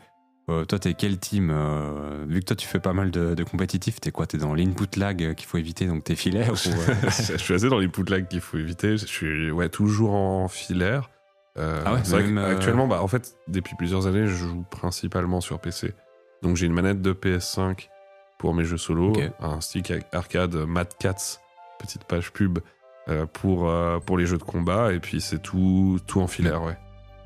Euh, Toi, t'es quel team Euh, Vu que toi, tu fais pas mal de, de compétitifs, t'es quoi? T'es dans l'input lag qu'il faut éviter, donc t'es filaire ou, [LAUGHS] je suis assez dans les lag qu'il faut éviter. Je suis ouais, toujours en filaire. Euh, Ah ouais, c'est vrai même, euh, qu'actuellement, bah, en fait, depuis plusieurs années, je joue principalement sur PC. Donc j'ai une manette de PS5 pour mes jeux solo, un stick arcade Mad Cats, petite page pub euh, pour, euh, pour les jeux de combat, et puis c'est tout, tout en filaire, ouais.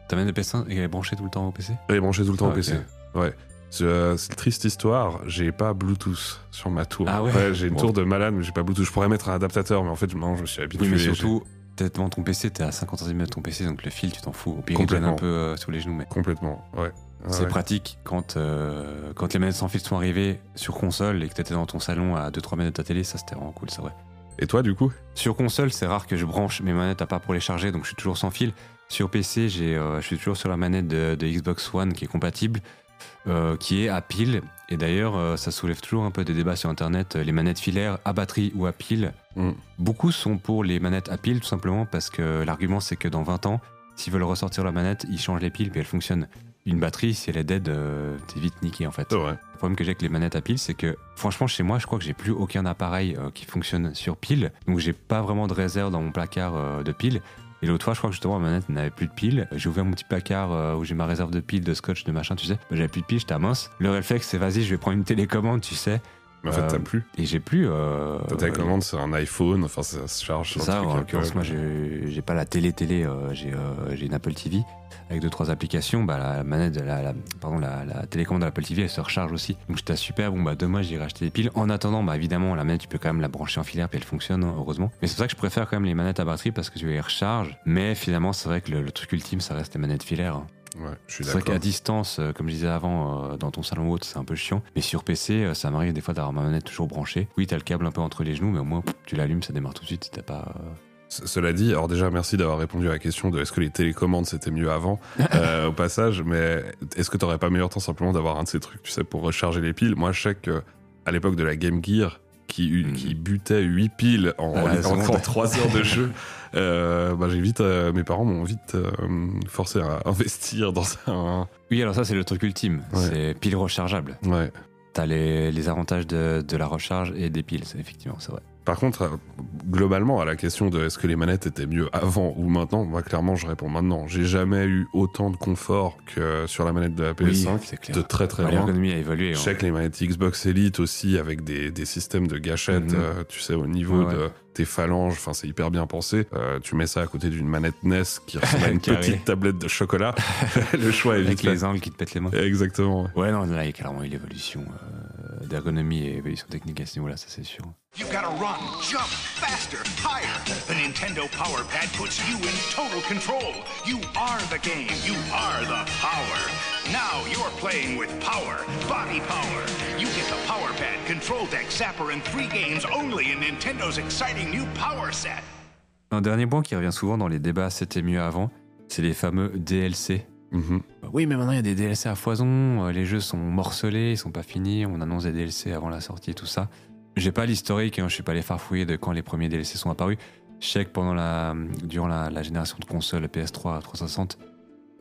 Ta manette de PS1 est branchée tout le temps au PC Elle est branchée tout le temps Ah, au PC. Ouais. C'est triste histoire, j'ai pas Bluetooth sur ma tour. Ah ouais j'ai une Bon. tour de malade, mais j'ai pas Bluetooth. Je pourrais mettre un adaptateur, mais en fait, non, je me suis habitué. Oui, mais surtout, t'es devant ton PC, t'es à 50 cm de ton PC, donc le fil, tu t'en fous. Au pire, il un peu euh, sous les genoux, mais. Complètement, ouais. C'est Ouais. pratique quand, euh, quand les manettes sans fil sont arrivées sur console et que t'étais dans ton salon à 2-3 mètres de ta télé, ça c'était vraiment cool, c'est vrai. Et toi, du coup? Sur console, c'est rare que je branche mes manettes à part pour les charger, donc je suis toujours sans fil. Sur PC, j'ai, euh, je suis toujours sur la manette de, de Xbox One qui est compatible, euh, qui est à pile. Et d'ailleurs, euh, ça soulève toujours un peu des débats sur Internet. euh, Les manettes filaires à batterie ou à pile, Mm. beaucoup sont pour les manettes à pile, tout simplement parce que l'argument c'est que dans 20 ans, s'ils veulent ressortir la manette, ils changent les piles puis elle fonctionne. Une batterie, si elle est dead, euh, t'es vite niqué en fait. Le problème que j'ai avec les manettes à pile, c'est que franchement, chez moi, je crois que j'ai plus aucun appareil qui fonctionne sur pile. Donc, j'ai pas vraiment de réserve dans mon placard de pile. Et l'autre fois, je crois que justement, ma manette n'avait plus de pile. J'ai ouvert mon petit placard euh, où j'ai ma réserve de pile, de scotch, de machin, tu sais. J'avais plus de pile, j'étais mince. Le réflexe, c'est vas-y, je vais prendre une télécommande, tu sais. Mais en fait, Euh, t'as plus. Et j'ai plus. Euh, Ta télécommande, c'est un iPhone, enfin, ça se charge c'est ça, en l'occurrence, moi j'ai pas la télé-télé, euh, j'ai euh, une Apple TV avec deux trois applications. Bah, la manette, la, la- pardon, la, la télécommande de l'Apple TV elle se recharge aussi. Donc j'étais super, bon bah demain j'irai acheter des piles. En attendant, bah évidemment, la manette tu peux quand même la brancher en filaire puis elle fonctionne, hein, heureusement. Mais c'est pour ça que je préfère quand même les manettes à batterie parce que tu les recharges. Mais finalement, c'est vrai que le, le truc ultime ça reste les manettes filaires. hein. Ouais, je suis C'est vrai qu'à distance, euh, comme je disais avant, euh, dans ton salon ou autre, c'est un peu chiant. Mais sur PC, euh, ça m'arrive des fois d'avoir ma manette toujours branchée. Oui, t'as le câble un peu entre les genoux, mais au moins tu l'allumes, ça démarre tout de suite. T'as pas. Cela dit, alors déjà, merci d'avoir répondu à la question de est-ce que les télécommandes c'était mieux avant, [LAUGHS] euh, au passage, mais est-ce que t'aurais pas meilleur temps simplement d'avoir un de ces trucs, tu sais, pour recharger les piles? Moi, je sais que à l'époque de la Game Gear, qui, Mhm. qui butait 8 piles en, Ah, la en, seconde. 3 heures de [LAUGHS] jeu, euh, bah, j'ai vite, euh, mes parents m'ont vite euh, forcé à [LAUGHS] investir dans un. Oui, alors ça, c'est le truc ultime. Ouais. C'est pile rechargeable. Ouais. T'as les, les avantages de, de la recharge et des piles, effectivement, c'est vrai. Par contre, euh, globalement, à la question de est-ce que les manettes étaient mieux avant ou maintenant, moi clairement je réponds maintenant. J'ai jamais eu autant de confort que sur la manette de la PS5, c'est clair. de très très loin. L'ergonomie a évolué. Je hein. sais que les manettes Xbox Elite aussi, avec des, des systèmes de gâchettes, Mhm. euh, tu sais, au niveau ouais. de tes phalanges, enfin c'est hyper bien pensé. Euh, tu mets ça à côté d'une manette NES qui [LAUGHS] ressemble à une petite tablette de chocolat. [LAUGHS] le choix est Avec vite les angles qui te pètent les mains. Exactement. ouais. Ouais, non, là, il y a clairement eu l'évolution euh, d'ergonomie et évolution technique à ce niveau-là, ça c'est sûr. You gotta run, jump, faster, higher. The Nintendo Power Pad puts you in total control. You are the game. You are the power. Now you're playing with power, body power. You get the Power Pad, Control Deck, Zapper, and three games only in Nintendo's exciting new Power Set. Un dernier point qui revient souvent dans les débats, c'était mieux avant, c'est les fameux DLC. Mhm. Oui, mais maintenant il y a des DLC à foison, euh, les jeux sont morcelés, ils sont pas finis, on annonce des DLC avant la sortie et tout ça. J'ai pas l'historique, hein, je suis pas allé farfouiller de quand les premiers DLC sont apparus. Je sais que pendant la, durant la, la génération de consoles PS3 360,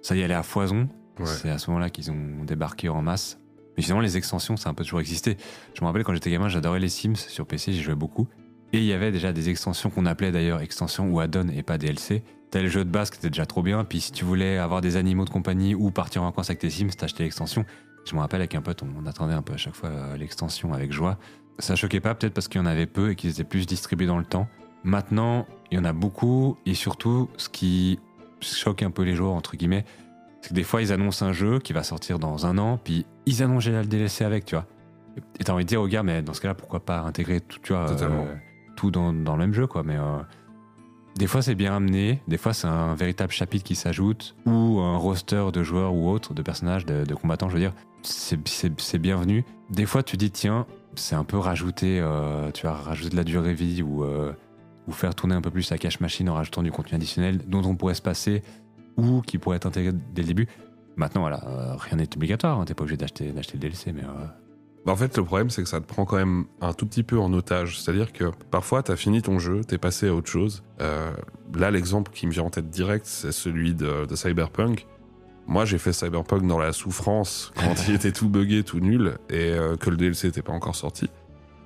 ça y allait à foison. Ouais. C'est à ce moment-là qu'ils ont débarqué en masse. Mais finalement, les extensions, ça a un peu toujours existé. Je me rappelle quand j'étais gamin, j'adorais les Sims sur PC, j'y jouais beaucoup. Et il y avait déjà des extensions qu'on appelait d'ailleurs extensions ou add-on et pas DLC. Le jeu de base qui était déjà trop bien, puis si tu voulais avoir des animaux de compagnie ou partir en vacances avec tes Sims, t'achetais l'extension. Je me rappelle avec un pote, on, attendait un peu à chaque fois euh, l'extension avec joie. Ça choquait pas, peut-être parce qu'il y en avait peu et qu'ils étaient plus distribués dans le temps. Maintenant, il y en a beaucoup, et surtout, ce qui choque un peu les joueurs, entre guillemets, c'est que des fois, ils annoncent un jeu qui va sortir dans un an, puis ils annoncent déjà le DLC avec, tu vois. Et t'as envie de dire aux gars, mais dans ce cas-là, pourquoi pas intégrer tout, tu vois, euh, tout dans, dans le même jeu, quoi. Mais euh, des fois, c'est bien amené, des fois, c'est un véritable chapitre qui s'ajoute, ou un roster de joueurs ou autres, de personnages, de, de combattants, je veux dire, c'est- bienvenu. Des fois, tu dis, tiens, c'est un peu rajouter, euh, tu vois, rajouter de la durée vie ou, euh, ou faire tourner un peu plus la cache machine en rajoutant du contenu additionnel dont on pourrait se passer ou qui pourrait être intégré dès le début. Maintenant, voilà, euh, rien n'est obligatoire, hein, t'es pas obligé d'acheter le DLC, mais en fait, le problème, c'est que ça te prend quand même un tout petit peu en otage. C'est-à-dire que parfois, t'as fini ton jeu, t'es passé à autre chose. Euh, là, l'exemple qui me vient en tête direct, c'est celui de, de Cyberpunk. Moi, j'ai fait Cyberpunk dans la souffrance [LAUGHS] quand il était tout buggé, tout nul, et euh, que le DLC n'était pas encore sorti.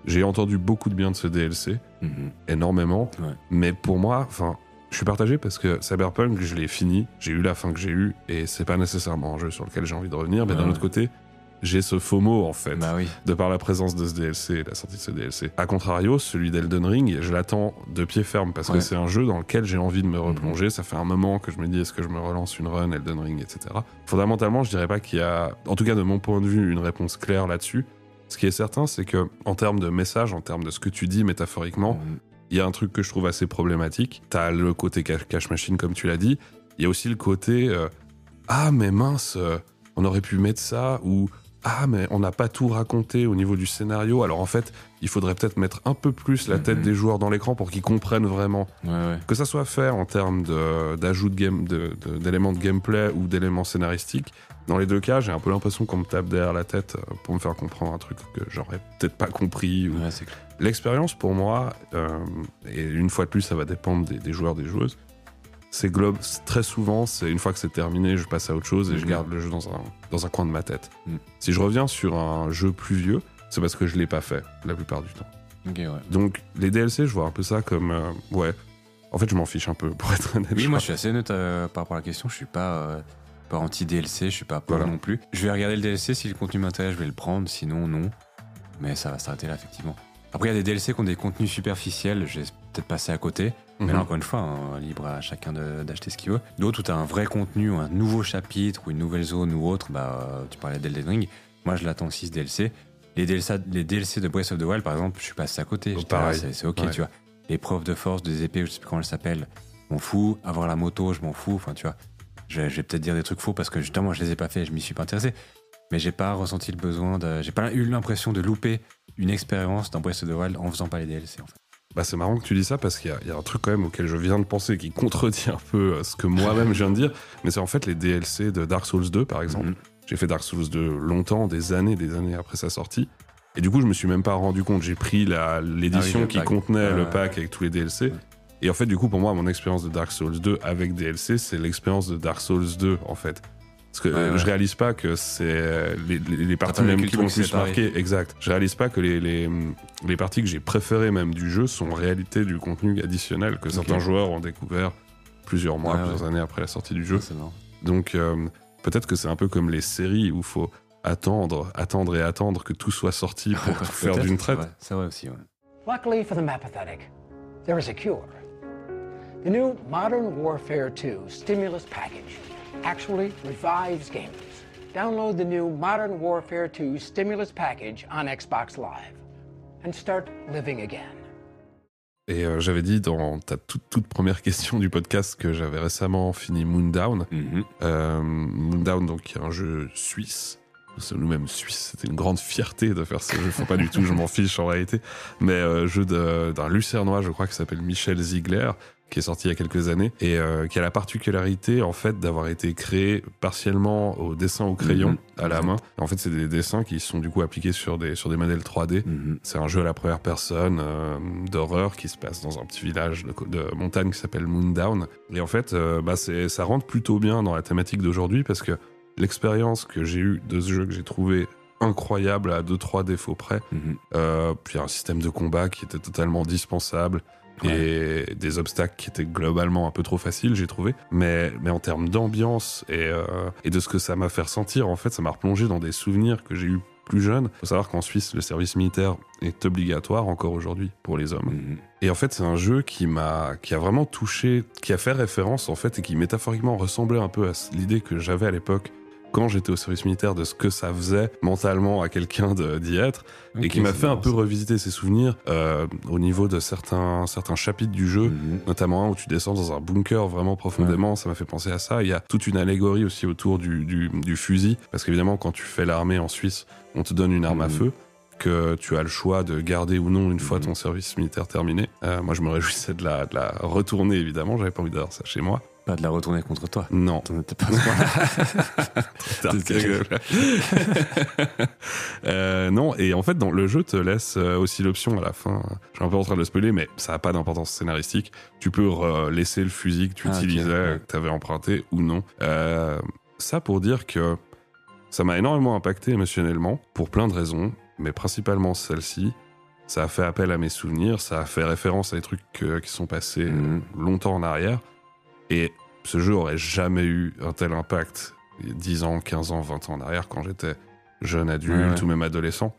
J'ai entendu beaucoup de bien de ce DLC, mhm. énormément. Ouais. Mais pour moi, enfin, je suis partagé parce que Cyberpunk, je l'ai fini, j'ai eu la fin que j'ai eue, et c'est pas nécessairement un jeu sur lequel j'ai envie de revenir. Mais Ouais, d'un ouais. autre côté, j'ai ce FOMO en fait bah oui. de par la présence de ce DLC, la sortie de ce DLC. A contrario, celui d'Elden Ring, je l'attends de pied ferme parce que c'est un jeu dans lequel j'ai envie de me replonger. Ça fait un moment que je me dis est-ce que je me relance une run Elden Ring, etc. Fondamentalement, je dirais pas qu'il y a, en tout cas de mon point de vue, une réponse claire là-dessus. Ce qui est certain, c'est que en termes de message, en termes de ce que tu dis métaphoriquement, Mhm. il y a un truc que je trouve assez problématique. T'as le côté cache machine, comme tu l'as dit. Il y a aussi le côté euh, ah mais mince. euh, on aurait pu mettre ça ou ah mais on n'a pas tout raconté au niveau du scénario. Alors en fait, il faudrait peut-être mettre un peu plus la tête Mhm. des joueurs dans l'écran pour qu'ils comprennent vraiment Ouais, ouais. que ça soit fait en termes d'ajout de- de- d'éléments de, gameplay ou d'éléments scénaristiques. Dans les deux cas, j'ai un peu l'impression qu'on me tape derrière la tête euh, pour me faire comprendre un truc que j'aurais peut-être pas compris. ou- Ouais. L'expérience pour moi, euh, et une fois de plus, ça va dépendre des, des joueurs, des joueuses. C'est globe très souvent, c'est une fois que c'est terminé, je passe à autre chose et je garde le jeu dans un, dans un coin de ma tête. Mhm. Si je reviens sur un jeu plus vieux, c'est parce que je l'ai pas fait la plupart du temps. Ouais. Donc les DLC, je vois un peu ça comme euh, ouais. En fait, je m'en fiche un peu pour être honnête. Oui, Je moi je suis assez neutre euh, par rapport à la question. Je suis pas, euh, pas anti-DLC, je suis pas pour Voilà. non plus. Je vais regarder le DLC, si le contenu m'intéresse, je vais le prendre, sinon non. Mais ça va s'arrêter là, effectivement. Après, il y a des DLC qui ont des contenus superficiels, je vais peut-être passer à côté. Mais là, Mhm. encore une fois, hein, libre à chacun d'acheter ce qu'il veut. D'autres où tu as un vrai contenu, un nouveau chapitre ou une nouvelle zone ou autre, bah, euh, tu parlais d'Elden Ring. Moi, je l'attends aussi, ce DLC. Les DLC, les DLC de Breath of the Wild, par exemple, je suis passé à côté. Oh. C'est ok, Ouais. tu vois. L'épreuve de force des épées, je sais plus comment elle s'appelle, je m'en fous. Avoir la moto, je m'en fous. Enfin, tu vois. Je, je vais peut-être dire des trucs faux parce que justement, je les ai pas fait, je m'y suis pas intéressé. Mais j'ai pas ressenti le besoin de. J'ai pas eu l'impression de louper une expérience dans Breath of the Wild en faisant pas les DLC, en fait. Bah, c'est marrant que tu dis ça parce qu'il y, a- il y a un truc quand même auquel je viens de penser qui contredit un peu euh, ce que moi-même je viens de dire. Mais c'est en fait les DLC de Dark Souls 2 par exemple. Mhm. J'ai fait Dark Souls 2 longtemps, des années, des années après sa sortie. Et du coup, je me suis même pas rendu compte. J'ai pris la- l'édition Ah oui, le qui pack. contenait le ouais. pack avec tous les DLC. Ouais. Et en fait, du coup, pour moi, mon expérience de Dark Souls 2 avec DLC, c'est l'expérience de Dark Souls 2 en fait. Parce que Ouais, euh, ouais. je réalise pas que c'est les, les- les parties même qui m'ont le plus marqué. Exact. Je réalise pas que les, les, les parties que j'ai préférées même du jeu sont en réalité du contenu additionnel que certains joueurs ont découvert plusieurs mois, Ouais, plusieurs années après la sortie du jeu. Donc euh, peut-être que c'est un peu comme les séries où il faut attendre, attendre et attendre que tout soit sorti [LAUGHS] pour tout faire d'une traite. vrai, C'est vrai aussi, ouais. Luckily for the Mapathetic, there is a cure. The new Modern Warfare 2 stimulus package actually revives gamers. Download the new Modern Warfare 2 stimulus package on Xbox Live and start living again. Et euh, j'avais dit dans ta toute, toute première question du podcast que j'avais récemment fini Moondown. Mhm. Euh, Moondown, donc, qui est un jeu suisse. Nous sommes nous-mêmes suisses. C'était une grande fierté de faire ce jeu. Faut pas du tout, je m'en fiche en réalité. Mais euh, jeu de- d'un lucernois, je crois, qui s'appelle Michel Ziegler, qui est sorti il y a quelques années et euh, qui a la particularité, en fait, d'avoir été créé partiellement au dessin au crayon, Mhm. à la main. En fait, c'est des dessins qui sont du coup appliqués sur des, sur des modèles 3D. Mhm. C'est un jeu à la première personne euh, d'horreur qui se passe dans un petit village de, de montagne qui s'appelle Moondown. Et en fait, euh, bah c'est, ça rentre plutôt bien dans la thématique d'aujourd'hui parce que l'expérience que j'ai eue de ce jeu que j'ai trouvé incroyable à 2-3 défauts près, Mhm. euh, puis un système de combat qui était totalement dispensable et des obstacles qui étaient globalement un peu trop faciles, j'ai trouvé. Mais, mais en termes d'ambiance et, euh, et de ce que ça m'a fait ressentir, en fait, ça m'a replongé dans des souvenirs que j'ai eu plus jeune. faut savoir qu'en Suisse, le service militaire est obligatoire encore aujourd'hui pour les hommes. Mhm. Et en fait, c'est un jeu qui m'a, qui a vraiment touché, qui a fait référence en fait et qui métaphoriquement ressemblait un peu à l'idée que j'avais à l'époque quand j'étais au service militaire de ce que ça faisait mentalement à quelqu'un d'y être et qui m'a fait un peu revisiter ses souvenirs euh, au niveau de certains, certains chapitres du jeu, Mhm. notamment un où tu descends dans un bunker vraiment profondément, ça m'a fait penser à ça. Il y a toute une allégorie aussi autour du, du, du fusil, parce qu'évidemment quand tu fais l'armée en Suisse, on te donne une arme à Mhm. feu que tu as le choix de garder ou non une fois Mhm. ton service militaire terminé. Euh, moi je me réjouissais de la, de la retourner évidemment, j'avais pas envie d'avoir ça chez moi. Pas de la retourner contre toi. Non, T'en étais pas. [LAUGHS] Tard. [LAUGHS] Euh, non, et en fait, dans le jeu te laisse euh, aussi l'option à la fin. Je suis un peu en train de le spoiler, mais ça n'a pas d'importance scénaristique. Tu peux laisser le fusil que tu Ah, utilisais, ouais. que tu avais emprunté ou non. Euh, ça pour dire que ça m'a énormément impacté émotionnellement, pour plein de raisons, mais principalement celle-ci. Ça a fait appel à mes souvenirs, ça a fait référence à des trucs qui sont passés Mhm. longtemps en arrière. Et ce jeu aurait jamais eu un tel impact il y a 10 ans, 15 ans, 20 ans en arrière quand j'étais jeune adulte Ouais, ou même adolescent.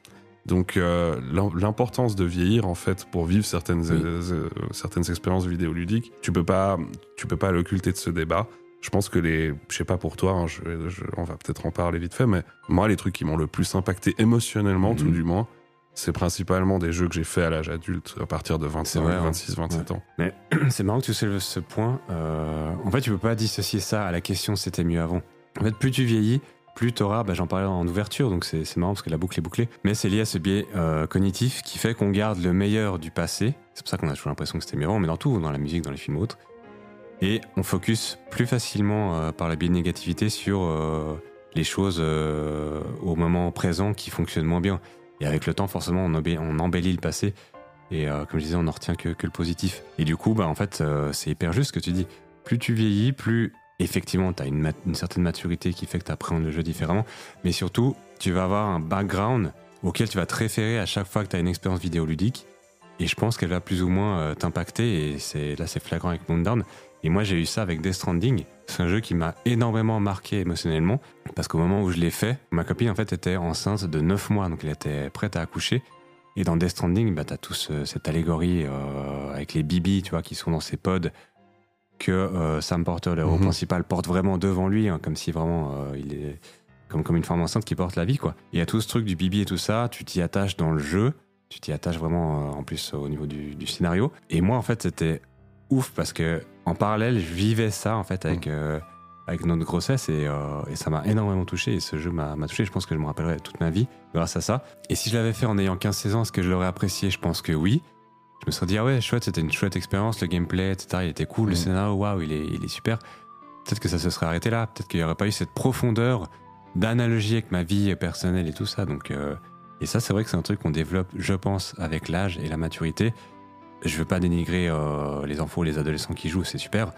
Donc euh, l'im- l'importance de vieillir en fait pour vivre certaines Oui. euh, euh, certaines expériences vidéoludiques, tu peux pas tu peux pas l'occulter de ce débat. Je pense que les je sais pas pour toi, hein, je, je- on va peut-être en parler vite fait, mais moi les trucs qui m'ont le plus impacté émotionnellement tout Mhm. du moins, c'est principalement des jeux que j'ai fait à l'âge adulte à partir de 25, vrai, hein. 26, 27 ans. Mais [CLEARS THROAT] c'est marrant que tu soulèves ce point. Euh, en fait, tu peux pas dissocier ça à la question c'était mieux avant. En fait, plus tu vieillis, plus t'auras, bah, j'en parlais en ouverture, donc c'est marrant parce que la boucle est bouclée, mais c'est lié à ce biais euh, cognitif qui fait qu'on garde le meilleur du passé. C'est pour ça qu'on a toujours l'impression que c'était mieux, mais dans tout, dans la musique, dans les films ou autres. Et on focus plus facilement euh, par la biais de négativité sur les choses au moment présent qui fonctionnent moins bien. Et avec le temps, forcément, on, on embellit le passé. Et euh, comme je disais, on n'en retient que, le positif. Et du coup, bah, en fait, euh, c'est hyper juste ce que tu dis. Plus tu vieillis, plus effectivement, tu as une, certaine maturité qui fait que tu appréhendes le jeu différemment. Mais surtout, tu vas avoir un background auquel tu vas te référer à chaque fois que tu as une expérience vidéoludique. Et je pense qu'elle va plus ou moins euh, t'impacter. Et là, c'est flagrant avec Moondown. Et moi, j'ai eu ça avec Death Stranding. C'est un jeu qui m'a énormément marqué émotionnellement. Parce qu'au moment où je l'ai fait, ma copine, en fait, était enceinte de 9 mois. Donc, elle était prête à accoucher. Et dans Death Stranding, bah, tu as tous cette allégorie euh, avec les bibis, tu vois, qui sont dans ces pods que euh, Sam Porter, le héros Mhm. principal, porte vraiment devant lui, hein, comme si vraiment euh, il est comme, comme une femme enceinte qui porte la vie, quoi. Il y a tout ce truc du bibi et tout ça, tu t'y attaches dans le jeu, tu t'y attaches vraiment en plus au niveau du, du scénario. Et moi, en fait, c'était ouf parce que en parallèle, je vivais ça en fait avec, euh, avec notre grossesse et, euh, et ça m'a énormément touché. Et ce jeu m'a touché. Je pense que je me rappellerai toute ma vie grâce à ça. Et si je l'avais fait en ayant 15-16 ans, est-ce que je l'aurais apprécié? Je pense que oui. Je me serais dit, ah ouais, chouette, c'était une chouette expérience, le gameplay, etc. Il était cool, le Mhm. scénario, waouh, il est, il est super. Peut-être que ça se serait arrêté là. Peut-être qu'il n'y aurait pas eu cette profondeur d'analogie avec ma vie personnelle et tout ça. Donc, euh, et ça, c'est vrai que c'est un truc qu'on développe, je pense, avec l'âge et la maturité. Je veux pas dénigrer euh, les enfants ou les adolescents qui jouent, c'est super.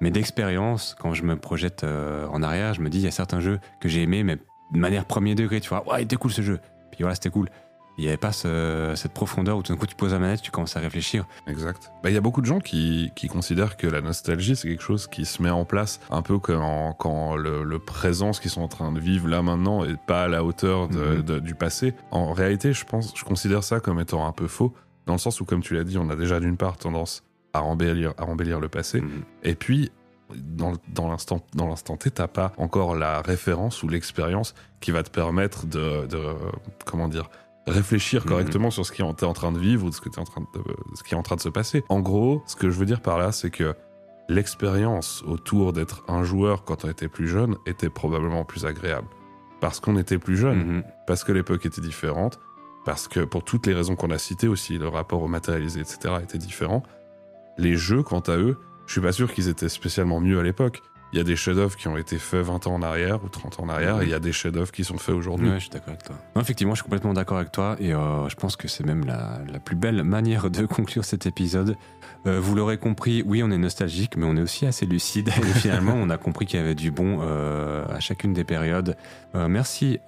Mais d'expérience, quand je me projette euh, en arrière, je me dis, il y a certains jeux que j'ai aimés, mais de manière premier degré, tu vois, ouais, il était cool ce jeu. Puis voilà, c'était cool. Il n'y avait pas ce- cette profondeur où tout d'un coup tu poses la manette, tu commences à réfléchir. Exact. Bah, Il y a beaucoup de gens qui, qui considèrent que la nostalgie, c'est quelque chose qui se met en place un peu quand, quand le, le présent, ce qu'ils sont en train de vivre là maintenant, est pas à la hauteur de- Mhm. de- du passé. En réalité, je pense, je considère ça comme étant un peu faux, dans le sens où, comme tu l'as dit, on a déjà d'une part tendance à embellir, à embellir le passé, Mhm. et puis dans, dans l'instant T, t'as pas encore la référence ou l'expérience qui va te permettre de, de comment dire réfléchir Mhm. correctement sur ce qui est en train de vivre ou de ce, que t'es en train de, ce qui est en train de se passer. En gros, ce que je veux dire par là, c'est que l'expérience autour d'être un joueur quand on était plus jeune était probablement plus agréable. Parce qu'on était plus jeune, Mhm. parce que l'époque était différente, parce que pour toutes les raisons qu'on a citées aussi, le rapport au matérialisé, etc., était différent. Les jeux, quant à eux, je suis pas sûr qu'ils étaient spécialement mieux à l'époque. Il y a des chefs-d'œuvre qui ont été faits 20 ans en arrière ou 30 ans en arrière, et il y a des chefs-d'œuvre qui sont faits aujourd'hui. Ouais, je suis d'accord avec toi. Non, effectivement, je suis complètement d'accord avec toi et euh, je pense que c'est même la, la plus belle manière de [LAUGHS] conclure cet épisode. Euh, vous l'aurez compris, oui, on est nostalgique, mais on est aussi assez lucide. Et [LAUGHS] finalement, on a compris qu'il y avait du bon euh, à chacune des périodes. Euh, merci,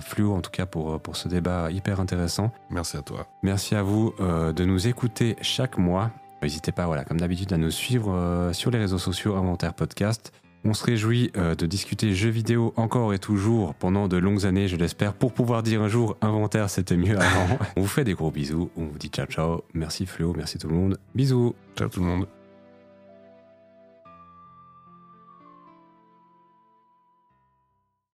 Fluo, en tout cas, pour, pour ce débat hyper intéressant. Merci à toi. Merci à vous de nous écouter chaque mois. N'hésitez pas, voilà, comme d'habitude, à nous suivre sur les réseaux sociaux Inventaire Podcast. On se réjouit euh, de discuter jeux vidéo encore et toujours pendant de longues années, je l'espère, pour pouvoir dire un jour Inventaire, c'était mieux avant. [LAUGHS] on vous fait des gros bisous, on vous dit ciao ciao. Merci Fléau, merci tout le monde. Bisous. Ciao tout le monde.